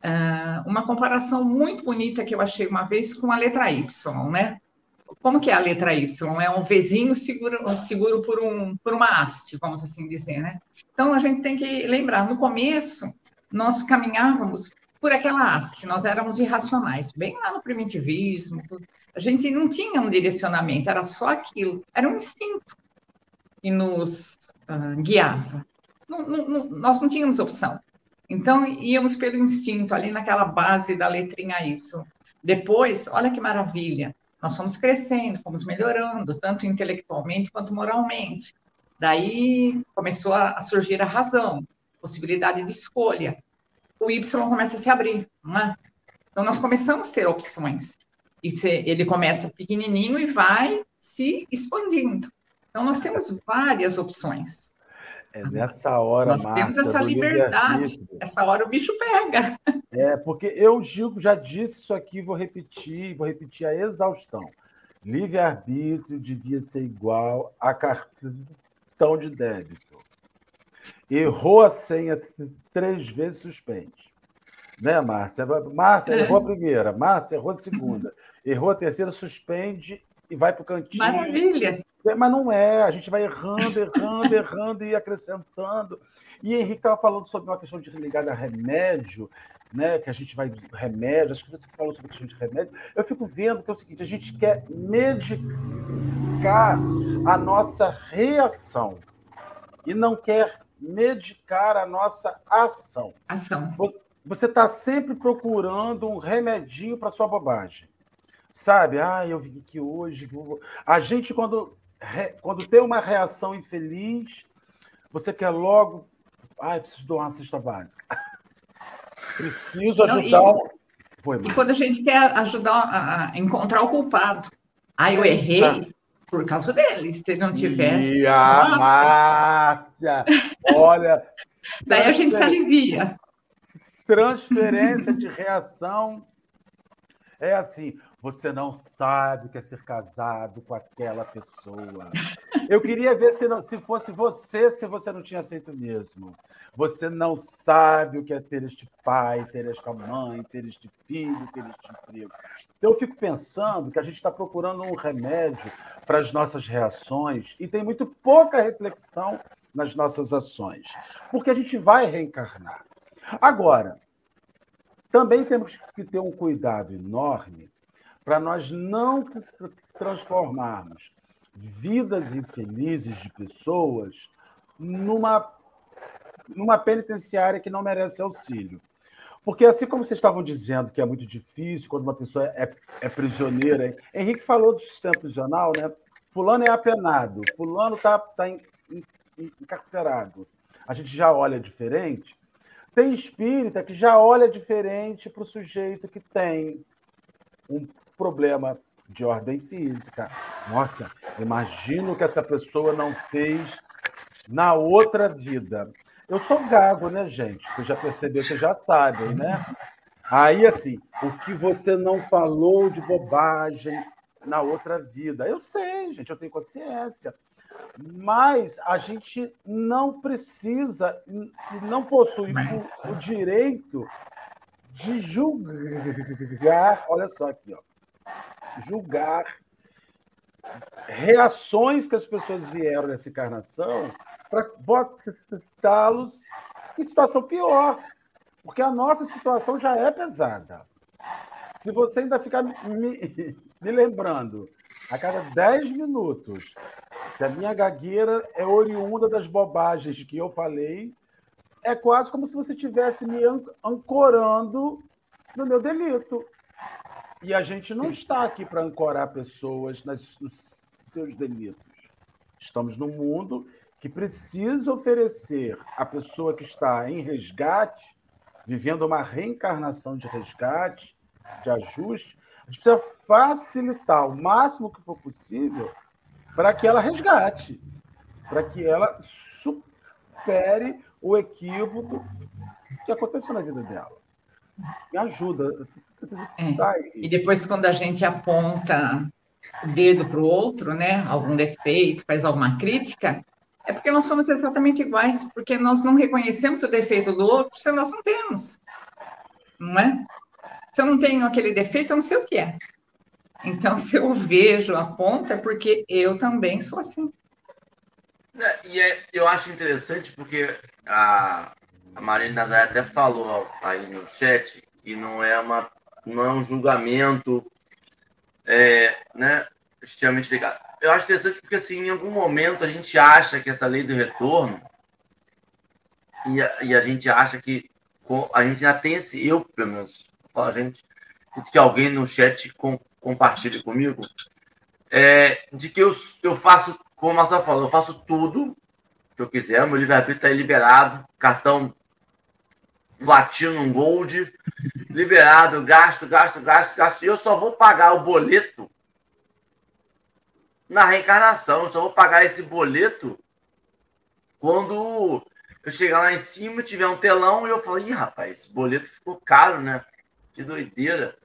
uh, uma comparação muito bonita que eu achei uma vez com a letra Y, né? Como que é a letra Y? É um Vzinho seguro, seguro por, um, por uma haste, vamos assim dizer, né? Então, a gente tem que lembrar, no começo, nós caminhávamos por aquela haste, nós éramos irracionais, bem lá no primitivismo, tudo. A gente não tinha um direcionamento, era só aquilo, era um instinto que nos uh, guiava. Não, não, nós não tínhamos opção. Então, íamos pelo instinto, ali naquela base da letrinha Y. Depois, olha que maravilha, nós fomos crescendo, fomos melhorando, tanto intelectualmente quanto moralmente. Daí começou a, surgir a razão, possibilidade de escolha. O Y começa a se abrir, não é? Então, nós começamos a ter opções. E se, ele começa pequenininho e vai se expandindo. Então, nós temos várias opções. É nessa hora, Nós Márcia, temos essa liberdade. Essa hora o bicho pega. É, porque eu digo, já disse isso aqui, vou repetir, vou repetir a exaustão. Livre-arbítrio devia ser igual a cartão de débito. Errou a senha três vezes, suspende. Né, Márcia? Márcia É. errou a primeira, Márcia errou a segunda, errou a terceira, suspende e vai para o cantinho. Maravilha. É, Mas não é, a gente vai errando, errando, (laughs) errando e acrescentando. E Henrique estava falando sobre uma questão de ligada a remédio, né? Que a gente vai remédio, acho que você falou sobre a questão de remédio. Eu fico vendo que é o seguinte: a gente quer medicar a nossa reação e não quer medicar a nossa ação. Ação. Você está sempre procurando um remedinho para sua bobagem. Sabe? Ah, eu vim aqui hoje. vou- A gente, quando, quando tem uma reação infeliz, você quer logo. Ah, eu preciso doar uma cesta básica. (laughs) Preciso Não, ajudar. e- um- Foi, E quando a gente quer ajudar a encontrar o culpado. Ah, eu errei por causa dele. Se ele não tivesse. E a Nossa. Márcia! Olha. (laughs) Daí a gente se alivia. Transferência de reação é assim. Você não sabe o que é ser casado com aquela pessoa. Eu queria ver se, não- se fosse você, se você não tinha feito mesmo. Você não sabe o que é ter este pai, ter esta mãe, ter este filho, ter este emprego. Então, eu fico pensando que a gente está procurando um remédio para as nossas reações e tem muito pouca reflexão nas nossas ações, porque a gente vai reencarnar. Agora, também temos que ter um cuidado enorme para nós não tr- transformarmos vidas infelizes de pessoas numa, numa penitenciária que não merece auxílio. Porque, assim como vocês estavam dizendo que é muito difícil quando uma pessoa é, é prisioneira? Henrique falou do sistema prisional, né? Fulano é apenado, Fulano está tá en- encarcerado. A gente já olha diferente. Tem espírita que já olha diferente para o sujeito que tem um problema de ordem física. Nossa, imagino que essa pessoa não fez na outra vida. Eu sou gago, né, gente? Você já percebeu, vocês já sabem, né? Aí, assim, o que você não falou de bobagem na outra vida. Eu sei, gente, eu tenho consciência. Mas a gente não precisa, e não possui o, o direito de julgar. Olha só aqui, ó. Julgar reações que as pessoas vieram nessa encarnação para botá-los em situação pior. Porque a nossa situação já é pesada. Se você ainda ficar me, me lembrando a cada 10 minutos que a minha gagueira é oriunda das bobagens que eu falei, é quase como se você estivesse me an- ancorando no meu delito. E a gente não está aqui para ancorar pessoas nas, nos seus delitos. Estamos num mundo que precisa oferecer à pessoa que está em resgate, vivendo uma reencarnação de resgate, de ajuste, a gente precisa facilitar o máximo que for possível para que ela resgate, para que ela supere o equívoco que aconteceu na vida dela. Me ajuda. É. Tá. E depois, quando a gente aponta o dedo para o outro, né, algum defeito, faz alguma crítica, é porque nós somos exatamente iguais, porque nós não reconhecemos o defeito do outro se nós não temos. Não é? Se eu não tenho aquele defeito, eu não sei o que é. Então, (laughs) se eu vejo a ponta, é porque eu também sou assim. E é- eu acho interessante porque a, a Marina Nazaré até falou aí no chat que não é, uma, não é um julgamento é, né, extremamente ligado. Eu acho interessante porque, assim, em algum momento a gente acha que essa lei do retorno e a, e a gente acha que a gente já tem esse, eu, pelo menos, a gente, que alguém no chat com, compartilhe comigo, é, de que eu, eu faço, como o Marcelo falou, eu faço tudo que eu quiser, meu livre-arbítrio está liberado, cartão Platinum Gold, liberado, gasto, gasto, gasto, gasto, e eu só vou pagar o boleto na reencarnação, eu só vou pagar esse boleto quando eu chegar lá em cima, tiver um telão, e eu falo, ih, rapaz, esse boleto ficou caro, né? Que doideira.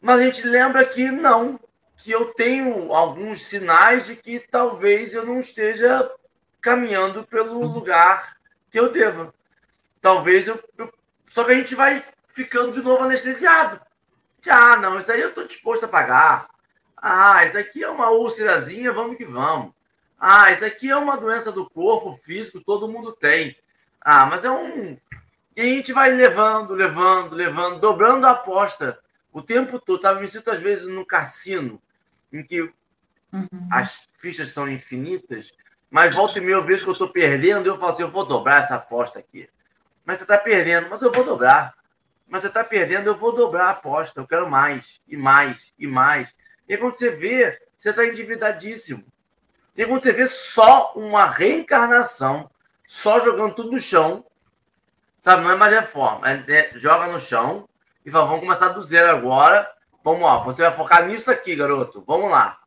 Mas a gente lembra que não, que eu tenho alguns sinais de que talvez eu não esteja caminhando pelo lugar que eu deva. Talvez eu, eu. Só que a gente vai ficando de novo anestesiado. Ah, não, isso aí eu estou disposto a pagar. Ah, isso aqui é uma úlcerazinha, vamos que vamos. Ah, isso aqui é uma doença do corpo físico, todo mundo tem. Ah, mas é um. E a gente vai levando, levando, levando, dobrando a aposta o tempo todo. Sabe? Me sinto às vezes no cassino, em que uhum. as fichas são infinitas, mas volta e meia eu vejo que eu estou perdendo e eu falo assim: eu vou dobrar essa aposta aqui. Mas você está perdendo, mas eu vou dobrar. Mas você está perdendo, eu vou dobrar a aposta. Eu quero mais, e mais, e mais. E quando você vê, você está endividadíssimo. E quando você vê só uma reencarnação, só jogando tudo no chão, sabe? Não é mais reforma. É, é, joga no chão e fala, vamos começar do zero agora. Vamos lá, você vai focar nisso aqui, garoto. Vamos lá.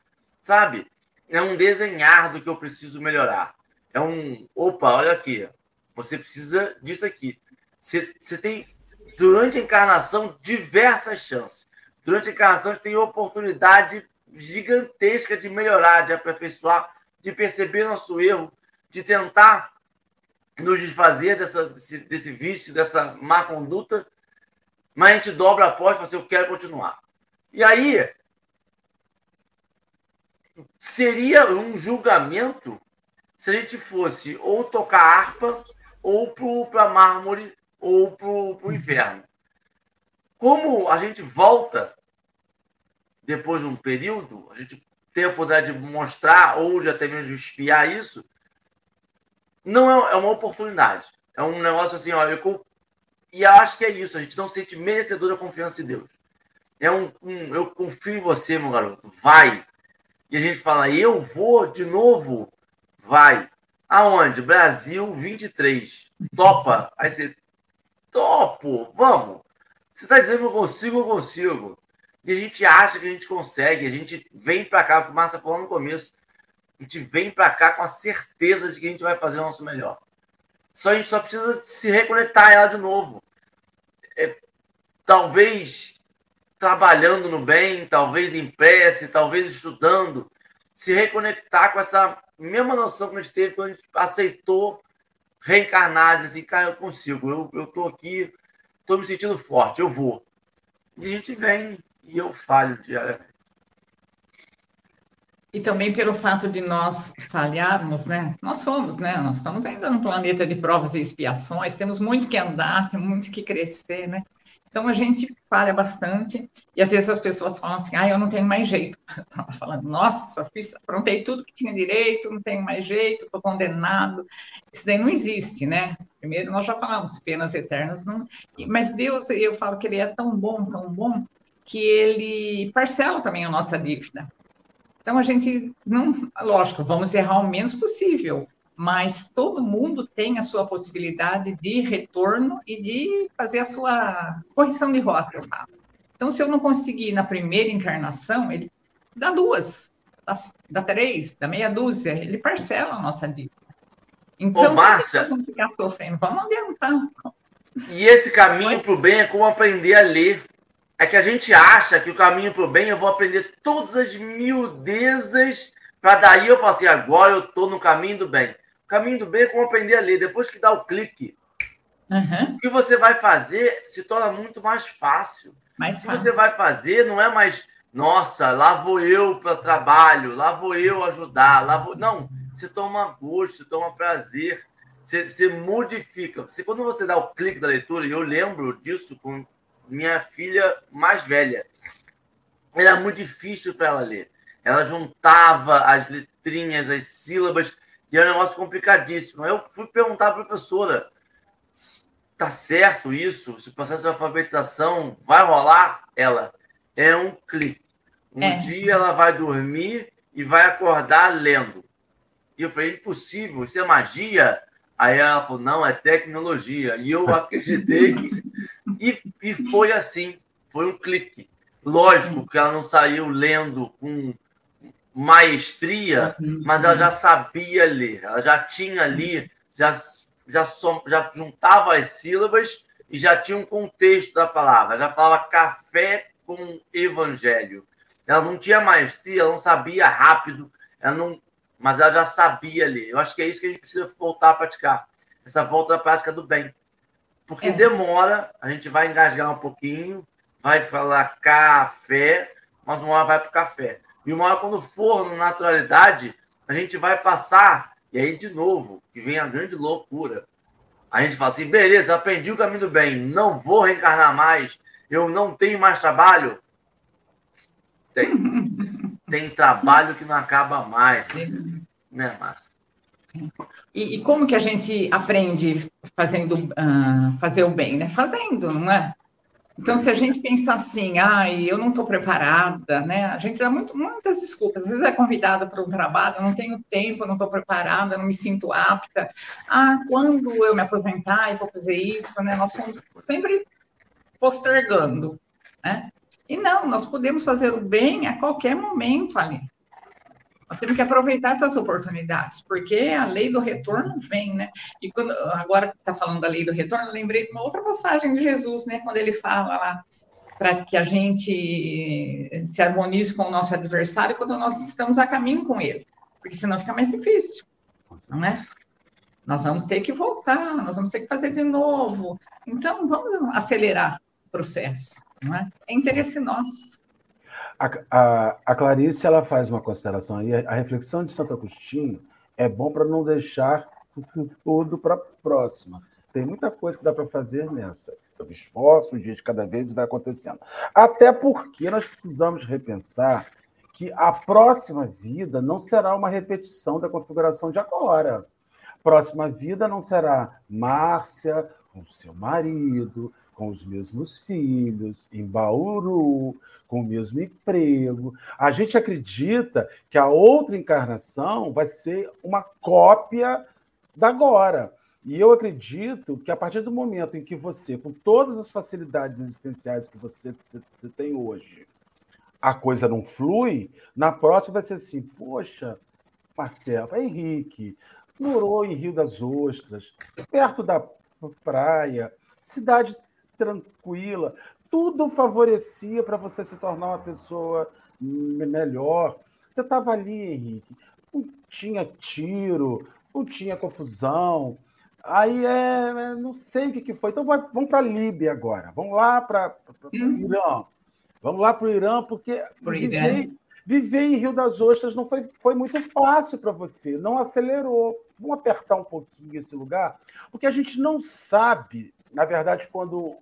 Sabe? É um desenhar do que eu preciso melhorar. É um, opa, olha aqui. Você precisa disso aqui. Você, você tem, durante a encarnação, diversas chances. Durante a encarnação, você tem oportunidade gigantesca de melhorar, de aperfeiçoar de perceber nosso erro, de tentar nos desfazer dessa, desse, desse vício, dessa má conduta, mas a gente dobra a porta e fala assim, eu quero continuar. E aí, seria um julgamento se a gente fosse ou tocar harpa, ou para mármore, ou para o inferno. Como a gente volta depois de um período, a gente ter a oportunidade de mostrar ou de até mesmo espiar isso, não é, é uma oportunidade. É um negócio assim, olha, eu, e acho que é isso, a gente não sente merecedor da confiança de Deus. É um, um, eu confio em você, meu garoto, vai. E a gente fala, eu vou de novo, vai. Aonde? Brasil 23. Topa. Aí você, topo, vamos. Você está dizendo que eu consigo, eu consigo. E a gente acha que a gente consegue, a gente vem para cá, o Márcia falou no começo, a gente vem para cá com a certeza de que a gente vai fazer o nosso melhor. Só a gente só precisa se reconectar ela de novo. É, talvez trabalhando no bem, talvez em prece, talvez estudando, se reconectar com essa mesma noção que a gente teve quando a gente aceitou reencarnar, assim, cara, eu consigo, eu, tô aqui, tô me sentindo forte, eu vou. E a gente vem e eu falho diariamente. E também pelo fato de nós falharmos, né? Nós somos, né? Nós estamos ainda num planeta de provas e expiações, temos muito que andar, temos muito que crescer, né? Então a gente falha bastante, e às vezes as pessoas falam assim, ah, eu não tenho mais jeito. (laughs) Estava falando, nossa, fiz, aprontei tudo que tinha direito, não tenho mais jeito, estou condenado. Isso daí não existe, né? Primeiro, nós já falamos, penas eternas, não... mas Deus, eu falo que Ele é tão bom, tão bom, que ele parcela também a nossa dívida. Então a gente não, lógico, vamos errar o menos possível, mas todo mundo tem a sua possibilidade de retorno e de fazer a sua correção de rota, eu falo. Então, se eu não conseguir na primeira encarnação, ele dá duas, dá, três, dá meia dúzia, ele parcela a nossa dívida. Então, Ô, Márcia, vamos ficar sofrendo, vamos adiantar. E esse caminho para o bem é como aprender a ler é que a gente acha que o caminho para o bem eu vou aprender todas as miudezas para daí eu falar assim, agora eu estou no caminho do bem. Caminho do bem é como aprender a ler. Depois que dá o clique, uhum. o que você vai fazer se torna muito mais fácil. Mais o que você vai fazer não é mais, nossa, lá vou eu para trabalho, lá vou eu ajudar, lá vou. Não, você toma gosto, você toma prazer, você, você modifica. Você, quando você dá o clique da leitura, e eu lembro disso com minha filha mais velha. Era muito difícil para ela ler. Ela juntava as letrinhas, as sílabas, e era um negócio complicadíssimo. Eu fui perguntar à professora: tá certo isso? Esse processo de alfabetização vai rolar? Ela é um clique. Um é. dia ela vai dormir e vai acordar lendo. E eu falei: impossível, isso é magia. Aí ela falou: não, é tecnologia. E eu acreditei (laughs) e, e foi assim, foi um clique. Lógico que ela não saiu lendo com maestria, mas ela já sabia ler, ela já tinha ali, já, já, som, já juntava as sílabas e já tinha um contexto da palavra, já falava café com evangelho. Ela não tinha maestria, ela não sabia rápido, ela não, mas ela já sabia ler. Eu acho que é isso que a gente precisa voltar a praticar, essa volta da prática do bem. Porque é. demora, a gente vai engasgar um pouquinho, vai falar café, mas uma hora vai para o café. E uma hora, quando for no naturalidade, a gente vai passar, e aí, de novo, que vem a grande loucura. A gente fala assim: beleza, aprendi o caminho do bem, não vou reencarnar mais, eu não tenho mais trabalho. Tem. (laughs) Tem trabalho que não acaba mais, né, Márcia? E, e, como que a gente aprende fazendo uh, fazer o bem, né? Fazendo, não é? Então, se a gente pensar assim, ai, eu não estou preparada, né? A gente dá muito, muitas desculpas. Às vezes é convidada para um trabalho, não tenho tempo, não estou preparada, não me sinto apta. Ah, quando eu me aposentar e vou fazer isso, né? Nós somos sempre postergando, né? E não, nós podemos fazer o bem a qualquer momento ali. Nós temos que aproveitar essas oportunidades, porque a lei do retorno vem, né? E quando, agora que está falando da lei do retorno, lembrei de uma outra passagem de Jesus, né? Quando ele fala lá para que a gente se harmonize com o nosso adversário quando nós estamos a caminho com ele, porque senão fica mais difícil, não é? Nós vamos ter que voltar, nós vamos ter que fazer de novo. Então, vamos acelerar o processo, não é? É interesse nosso. A, a, a, Clarice ela faz uma consideração aí. A reflexão de Santo Agostinho é bom para não deixar tudo para a próxima. Tem muita coisa que dá para fazer nessa. Eu me esforço, um dia de cada vez vai acontecendo. Até porque nós precisamos repensar que a próxima vida não será uma repetição da configuração de agora. Próxima vida não será Márcia com seu marido, com os mesmos filhos, em Bauru, com o mesmo emprego. A gente acredita que a outra encarnação vai ser uma cópia da agora. E eu acredito que a partir do momento em que você, com todas as facilidades existenciais que você, você tem hoje, a coisa não flui, na próxima vai ser assim: poxa, Marcelo, Henrique, morou em Rio das Ostras, perto da praia, cidade tranquila. Tudo favorecia para você se tornar uma pessoa melhor. Você estava ali, Henrique, não tinha tiro, não tinha confusão. Aí é, é não sei o que, que foi. Então vai, vamos para a Líbia agora. Vamos lá para o uhum. Irã. Vamos lá para o Irã, porque viver, viver, em Rio das Ostras não foi, foi muito fácil para você, não acelerou. Vamos apertar um pouquinho esse lugar, porque a gente não sabe, na verdade, quando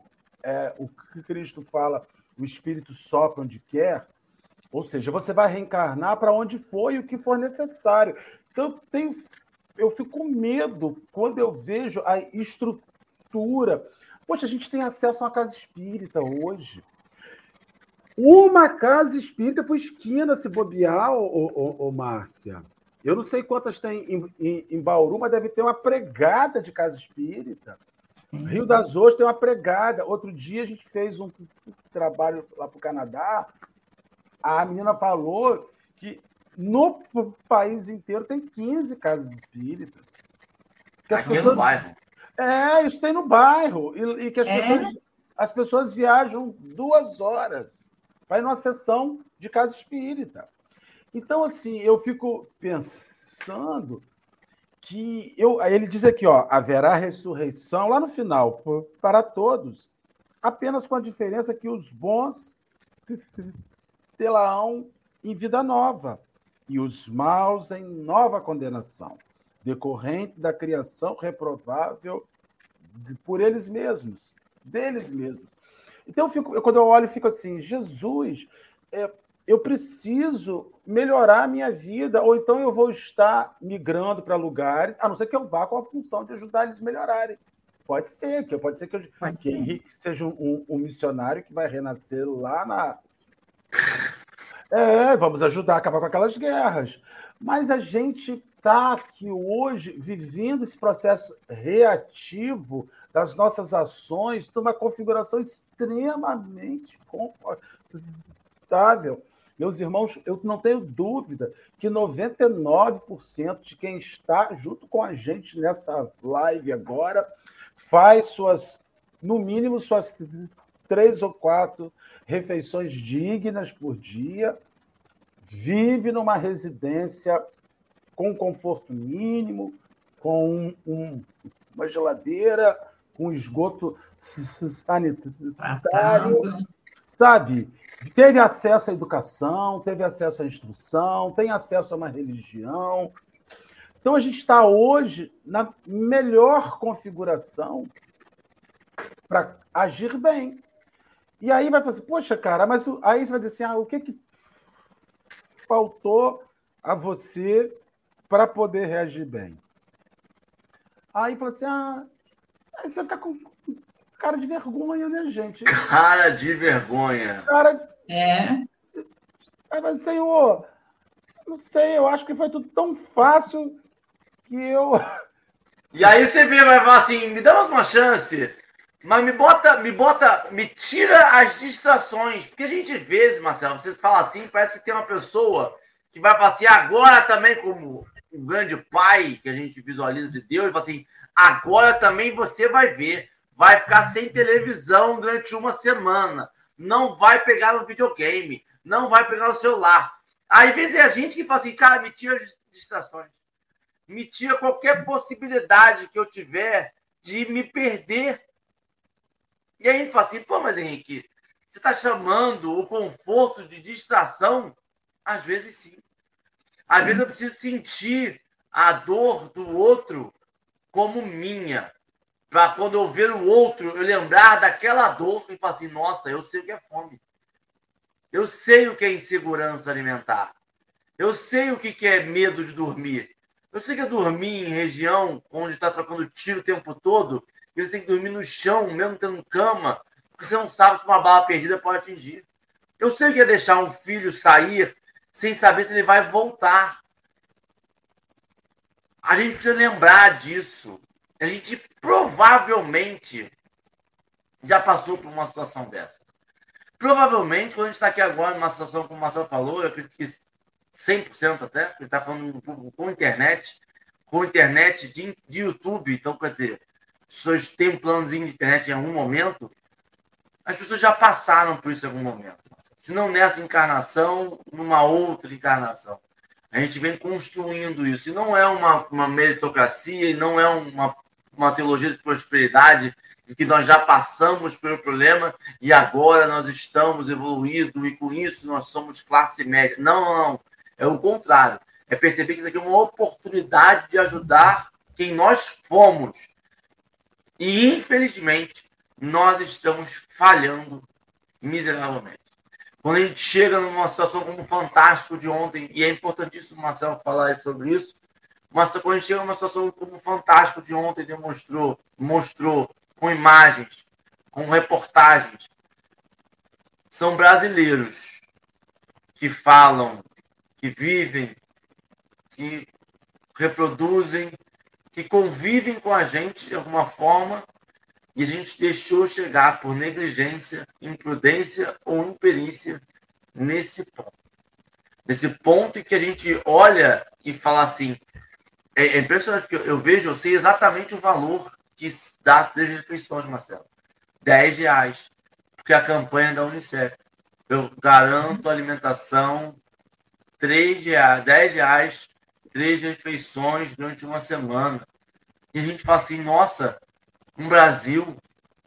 é, o que Cristo fala, o Espírito sopra onde quer, ou seja, você vai reencarnar para onde for e o que for necessário. Então, tenho, eu fico com medo quando eu vejo a estrutura. Poxa, a gente tem acesso a uma casa espírita hoje. Uma casa espírita por esquina, se bobear, ô, ô, ô, Márcia. Eu não sei quantas tem em, em, em Bauru, mas deve ter uma pregada de casa espírita. Rio das Ostras tem uma pregada. Outro dia a gente fez um trabalho lá para o Canadá. A menina falou que no país inteiro tem 15 casas espíritas. Que Aqui pessoas... no bairro. É, isso tem no bairro. E, e que as, é? pessoas, as pessoas viajam duas horas para ir numa sessão de casa espírita. Então, assim, eu fico pensando que eu, ele diz aqui, ó, haverá ressurreição lá no final para todos, apenas com a diferença que os bons (laughs) terão em vida nova e os maus em nova condenação, decorrente da criação reprovável por eles mesmos, deles mesmos. Então, eu fico, quando eu olho, eu fico assim: Jesus é, eu preciso melhorar a minha vida, ou então eu vou estar migrando para lugares, a não ser que eu vá com a função de ajudar eles a melhorarem. Pode ser, que pode ser que, eu, que Henrique seja um, um, missionário que vai renascer lá na. É, vamos ajudar a acabar com aquelas guerras. Mas a gente está aqui hoje vivendo esse processo reativo das nossas ações numa configuração extremamente confortável Meus irmãos, eu não tenho dúvida que 99% de quem está junto com a gente nessa live agora faz suas, no mínimo, suas três ou quatro refeições dignas por dia, vive numa residência com conforto mínimo, com um, um, uma geladeira, com esgoto (laughs) sanitário, sabe? Teve acesso à educação, teve acesso à instrução, tem acesso a uma religião. Então a gente está hoje na melhor configuração para agir bem. E aí vai falar assim, poxa, cara, mas aí você vai dizer assim, ah, o que, que faltou a você para poder reagir bem? Aí fala assim, ah, aí você vai ficar com cara de vergonha, né, gente? Cara de vergonha. Cara. É. Aí vai dizer, Senhor, não sei, eu acho que foi tudo tão fácil que eu. E aí você vê, vai falar assim, me dá uma chance. Mas me bota, me bota, me tira as distrações. Porque a gente vê, Marcelo, você fala assim, parece que tem uma pessoa que vai falar assim, agora também, como um grande pai que a gente visualiza de Deus, e fala assim, agora também você vai ver. Vai ficar sem televisão durante uma semana. Não vai pegar no videogame. Não vai pegar no celular. Às vezes, é a gente que fala assim, cara, me tira distrações. Me tira qualquer possibilidade que eu tiver de me perder e aí a gente fala assim, pô, mas Henrique, você está chamando o conforto de distração? Às vezes sim. Às vezes eu preciso sentir a dor do outro como minha. Para quando eu ver o outro, eu lembrar daquela dor e falar assim, nossa, eu sei o que é fome. Eu sei o que é insegurança alimentar. Eu sei o que é medo de dormir. Eu sei que é dormir em região onde está trocando tiro o tempo todo e você tem que dormir no chão, mesmo tendo cama, porque você não sabe se uma bala perdida pode atingir. Eu sei que é deixar um filho sair sem saber se ele vai voltar. A gente precisa lembrar disso. A gente provavelmente já passou por uma situação dessa. Provavelmente, quando a gente está aqui agora numa situação como o Marcelo falou, eu acredito que 100% até, ele está falando com internet, com internet de, de YouTube, então, quer dizer, pessoas têm um planozinho de internet em algum momento, as pessoas já passaram por isso em algum momento. Se não nessa encarnação, numa outra encarnação. A gente vem construindo isso. E não é uma, uma meritocracia, e não é uma, uma teologia de prosperidade em que nós já passamos pelo problema e agora nós estamos evoluindo e com isso nós somos classe média. Não, não, não. É o contrário. É perceber que isso aqui é uma oportunidade de ajudar quem nós fomos e, infelizmente, nós estamos falhando miseravelmente. Quando a gente chega numa situação como o Fantástico de ontem, e é importantíssimo o Marcelo falar sobre isso, mas quando a gente chega numa situação como o Fantástico de ontem demonstrou, mostrou com imagens, com reportagens, são brasileiros que falam, que vivem, que reproduzem que convivem com a gente de alguma forma e a gente deixou chegar por negligência, imprudência ou imperícia nesse ponto. Nesse ponto em que a gente olha e fala assim, é, é impressionante porque eu vejo, eu sei exatamente o valor que dá três refeições, Marcelo. 10 reais. Porque a campanha da Unicef. Eu garanto alimentação, 3 reais, 10 reais três refeições durante uma semana. E a gente fala assim, nossa, um Brasil,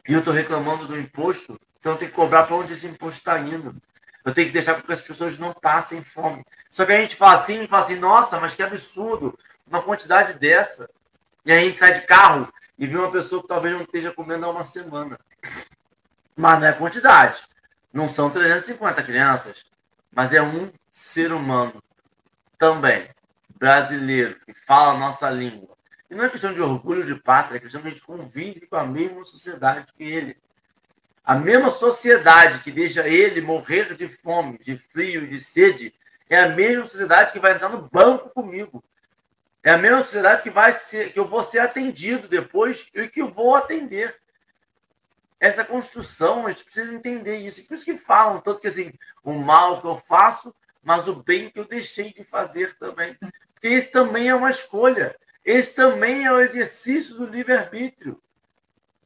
e eu estou reclamando do imposto, então eu tenho que cobrar para onde esse imposto está indo. Eu tenho que deixar para que as pessoas não passem fome. Só que a gente fala assim, fala assim, nossa, mas que absurdo, uma quantidade dessa. E a gente sai de carro e vê uma pessoa que talvez não esteja comendo há uma semana. Mas não é quantidade. Não são 350 crianças, mas é um ser humano também brasileiro, que fala a nossa língua. E não é questão de orgulho de pátria, é questão que a gente convive com a mesma sociedade que ele. A mesma sociedade que deixa ele morrer de fome, de frio, de sede, é a mesma sociedade que vai entrar no banco comigo. É a mesma sociedade que vai ser, que eu vou ser atendido depois e que eu vou atender. Essa construção, a gente precisa entender isso. Por isso que falam tanto que assim, o mal que eu faço, mas o bem que eu deixei de fazer também. Porque esse também é uma escolha. Esse também é o exercício do livre-arbítrio.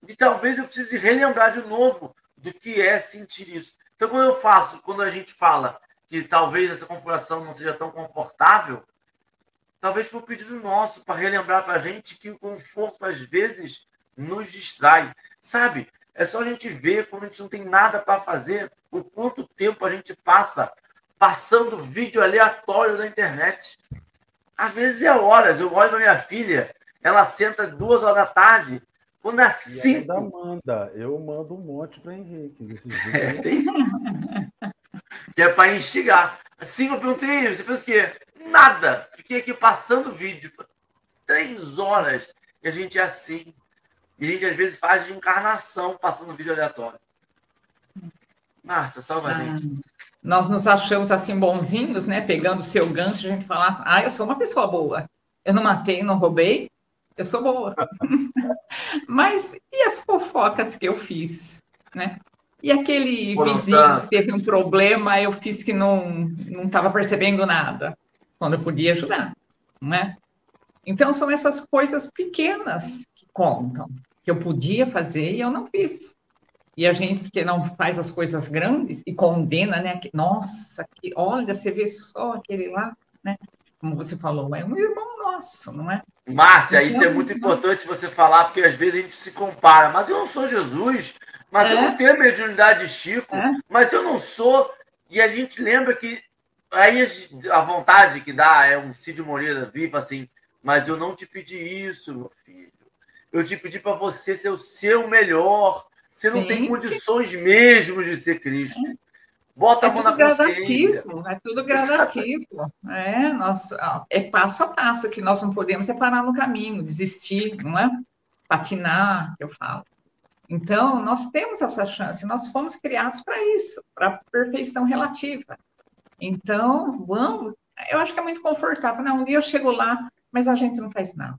E talvez eu precise relembrar de novo do que é sentir isso. Então, quando eu faço, quando a gente fala que talvez essa configuração não seja tão confortável, talvez foi um pedido nosso para relembrar para a gente que o conforto, às vezes, nos distrai. Sabe? É só a gente ver, quando a gente não tem nada para fazer, o quanto tempo a gente passa passando vídeo aleatório na internet. Às vezes é horas. Eu olho para minha filha, ela senta duas horas da tarde. Quando é cinco. Ainda manda. Eu mando um monte para Henrique. (laughs) É, tem... (laughs) que é para instigar. Assim eu perguntei, você fez o quê? Nada. Fiquei aqui passando vídeo. Três horas. E a gente é assim. E a gente às vezes faz de encarnação passando vídeo aleatório. Nossa, salva a ah, gente. Nós nos achamos assim bonzinhos, né? Pegando o seu gancho, a gente fala, ah, eu sou uma pessoa boa. Eu não matei, não roubei, eu sou boa. (laughs) Mas e as fofocas que eu fiz, né? E aquele vizinho que teve um problema, eu fiz que não não estava percebendo nada, quando eu podia ajudar, não é? Então são essas coisas pequenas que contam, que eu podia fazer e eu não fiz. E a gente que não faz as coisas grandes e condena, né? Nossa, que, olha, você vê só aquele lá, né? Como você falou, é um irmão nosso, não é? Márcia, então, isso é muito importante você falar, porque às vezes a gente se compara. Mas eu não sou Jesus, mas é? eu não tenho a mediunidade de Chico, é? mas eu não sou. E a gente lembra que aí a vontade que dá é um Cid Moreira vivo assim, mas eu não te pedi isso, meu filho. Eu te pedi para você ser o seu melhor. Você não Sim. tem condições mesmo de ser Cristo. Bota é a mão na consciência. É tudo gradativo. É, nós, é passo a passo que nós não podemos separar no caminho, desistir, não é? Patinar, eu falo. Então, nós temos essa chance, nós fomos criados para isso, para perfeição relativa. Então, vamos. Eu acho que é muito confortável. Não, um dia eu chego lá, mas a gente não faz nada.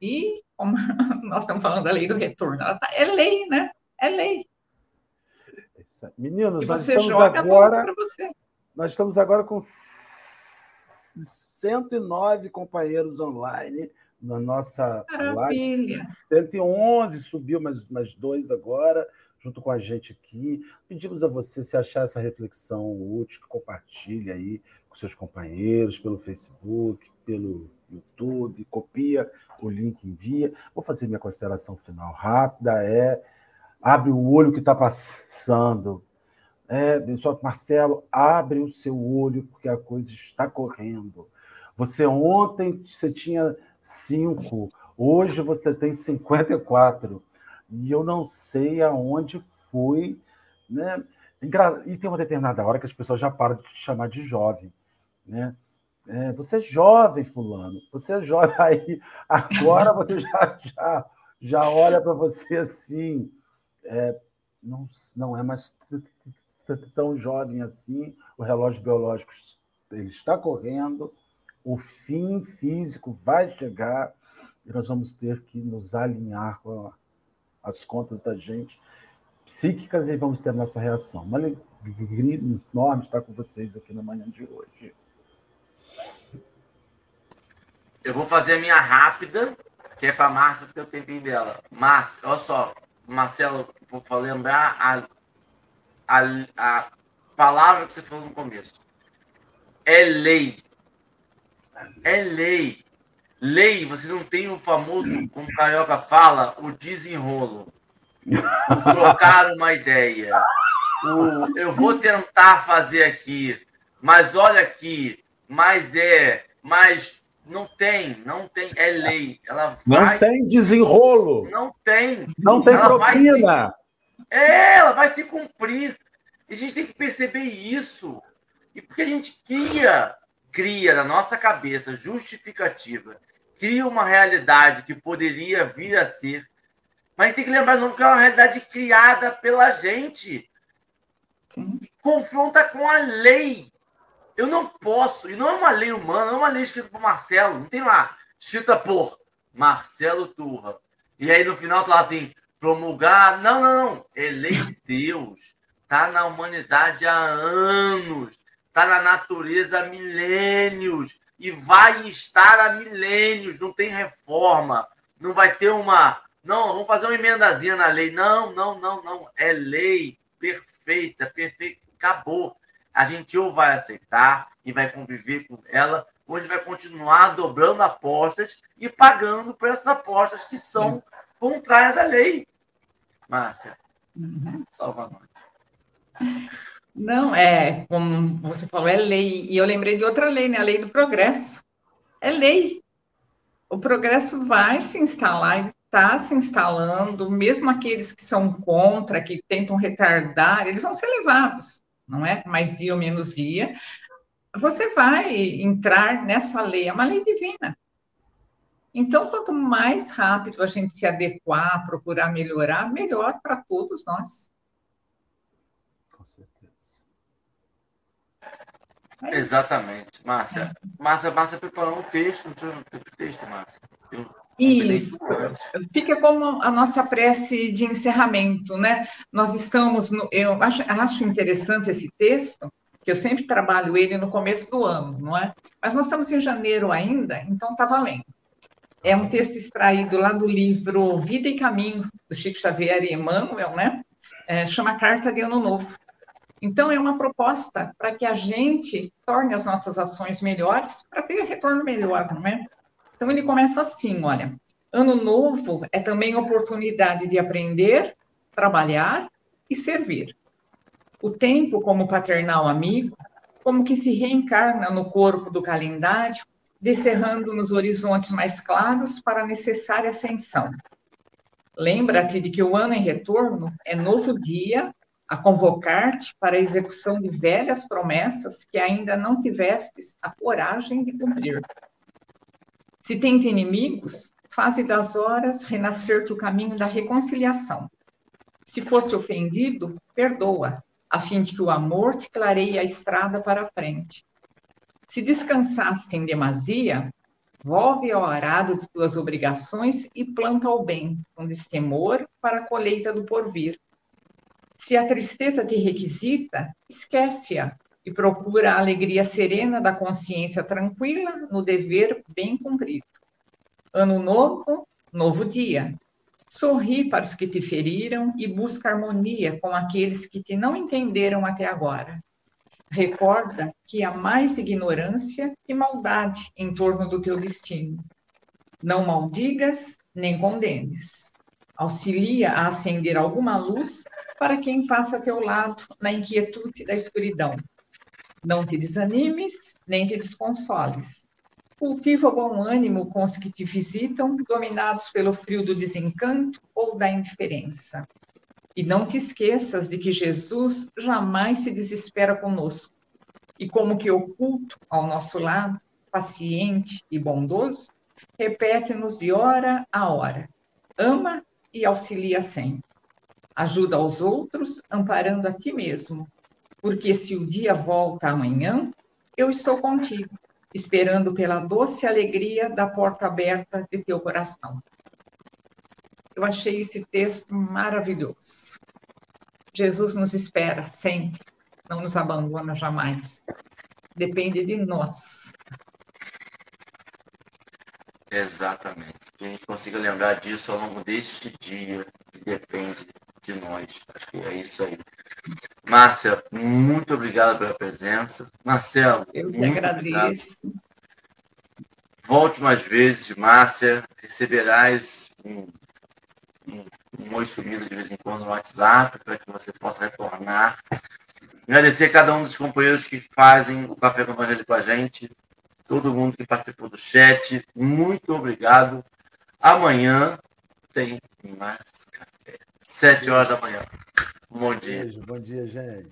E, como (laughs) nós estamos falando da lei do retorno, tá, é lei, né? É lei. Meninos, nós estamos agora. Nós estamos agora com 109 companheiros online na nossa Maravilha. live. 111 subiu mais, mais dois agora, junto com a gente aqui. Pedimos a você, se achar essa reflexão útil, que compartilhe aí com seus companheiros pelo Facebook, pelo YouTube, copia o link, envia. Vou fazer minha consideração final rápida. É abre o olho que está passando. É, Marcelo, abre o seu olho, porque a coisa está correndo. Você ontem você tinha cinco, hoje você tem 54. E eu não sei aonde foi. Né? E tem uma determinada hora que as pessoas já param de te chamar de jovem. Né? É, você é jovem, fulano. Você é jovem. (laughs) Aí, agora você já, já, já olha para você assim é, não, não é mais tão jovem assim, o relógio biológico ele está correndo, o fim físico vai chegar e nós vamos ter que nos alinhar com as contas da gente psíquicas e vamos ter nossa reação. Uma alegria enorme estar com vocês aqui na manhã de hoje. Eu vou fazer a minha rápida, que é para Márcia, porque eu tempinho dela. Márcia, olha só, Marcelo, vou lembrar a, a, a palavra que você falou no começo. É lei. É lei. Lei, você não tem o famoso, como o Carioca fala, o desenrolo. O trocar uma ideia. O, eu vou tentar fazer aqui, mas olha aqui, mas é, mas não tem, não tem, é lei. Ela vai, não tem desenrolo. Não tem. Não tem ela propina. Se, é, ela vai se cumprir. E a gente tem que perceber isso. E porque a gente cria, cria na nossa cabeça justificativa, cria uma realidade que poderia vir a ser. Mas tem que lembrar não que é uma realidade criada pela gente. Sim. Confronta com a lei. Eu não posso, e não é uma lei humana, não é uma lei escrita por Marcelo, não tem lá, escrita por Marcelo Turra. E aí no final tá lá assim, promulgar. Não, não, não. É lei de Deus. Tá na humanidade há anos. Está na natureza há milênios e vai estar há milênios. Não tem reforma, não vai ter uma. Não, vamos fazer uma emendazinha na lei. Não, não, não, não. É lei perfeita, perfeita. Acabou. A gente ou vai aceitar e vai conviver com ela, ou a gente vai continuar dobrando apostas e pagando por essas apostas que são contrárias à lei. Márcia, uhum. salva nós. Não, é, como você falou, é lei. E eu lembrei de outra lei, né? A lei do progresso. É lei. O progresso vai se instalar, está se instalando, mesmo aqueles que são contra, que tentam retardar, eles vão ser levados, não é? Mais dia ou menos dia. Você vai entrar nessa lei, é uma lei divina. Então, quanto mais rápido a gente se adequar, procurar melhorar, melhor para todos nós. É Exatamente. Márcia. Márcia, Márcia preparou um texto, não tinha texto, Márcia. Isso. Fica como a nossa prece de encerramento, né? Nós estamos no. Eu acho, acho interessante esse texto, que eu sempre trabalho ele no começo do ano, não é? Mas nós estamos em janeiro ainda, então está valendo. É um texto extraído lá do livro Vida e Caminho, do Chico Xavier e Emmanuel, né? É, chama Carta de Ano Novo. Então, é uma proposta para que a gente torne as nossas ações melhores, para ter retorno melhor, não é? Então, ele começa assim: olha, ano novo é também oportunidade de aprender, trabalhar e servir. O tempo, como paternal amigo, como que se reencarna no corpo do calendário, descerrando nos horizontes mais claros para a necessária ascensão. Lembra-te de que o ano em retorno é novo dia a convocar-te para a execução de velhas promessas que ainda não tivestes a coragem de cumprir. Se tens inimigos, faze das horas renascer-te o caminho da reconciliação. Se fosse ofendido, perdoa, a fim de que o amor te clareie a estrada para a frente. Se descansaste em demasia, volve ao arado de tuas obrigações e planta o bem, com destemor para a colheita do porvir se a tristeza te requisita, esquece-a e procura a alegria serena da consciência tranquila no dever bem cumprido. Ano novo, novo dia. Sorri para os que te feriram e busca harmonia com aqueles que te não entenderam até agora. Recorda que há mais ignorância e maldade em torno do teu destino. Não maldigas nem condenes. Auxilia a acender alguma luz para quem passa a teu lado na inquietude da escuridão. Não te desanimes, nem te desconsoles. Cultiva bom ânimo com os que te visitam, dominados pelo frio do desencanto ou da indiferença. E não te esqueças de que Jesus jamais se desespera conosco. E como que oculto ao nosso lado, paciente e bondoso, repete-nos de hora a hora: ama e auxilia sempre. Ajuda aos outros, amparando a ti mesmo. Porque se o dia volta amanhã, eu estou contigo, esperando pela doce alegria da porta aberta de teu coração. Eu achei esse texto maravilhoso. Jesus nos espera sempre, não nos abandona jamais. Depende de nós. Exatamente. Que a gente consiga lembrar disso ao longo deste dia, que depende de nós. Acho que é isso aí. Márcia, muito obrigado pela presença. Marcelo, eu que agradeço. Obrigado. Volte mais vezes, Márcia. Receberás um, um, um oi sumido de vez em quando no WhatsApp para que você possa retornar. Agradecer a cada um dos companheiros que fazem o Café com Evangelho com a gente, todo mundo que participou do chat. Muito obrigado. Amanhã tem mais Sete horas da manhã. Bom dia. Beijo, bom dia, gente.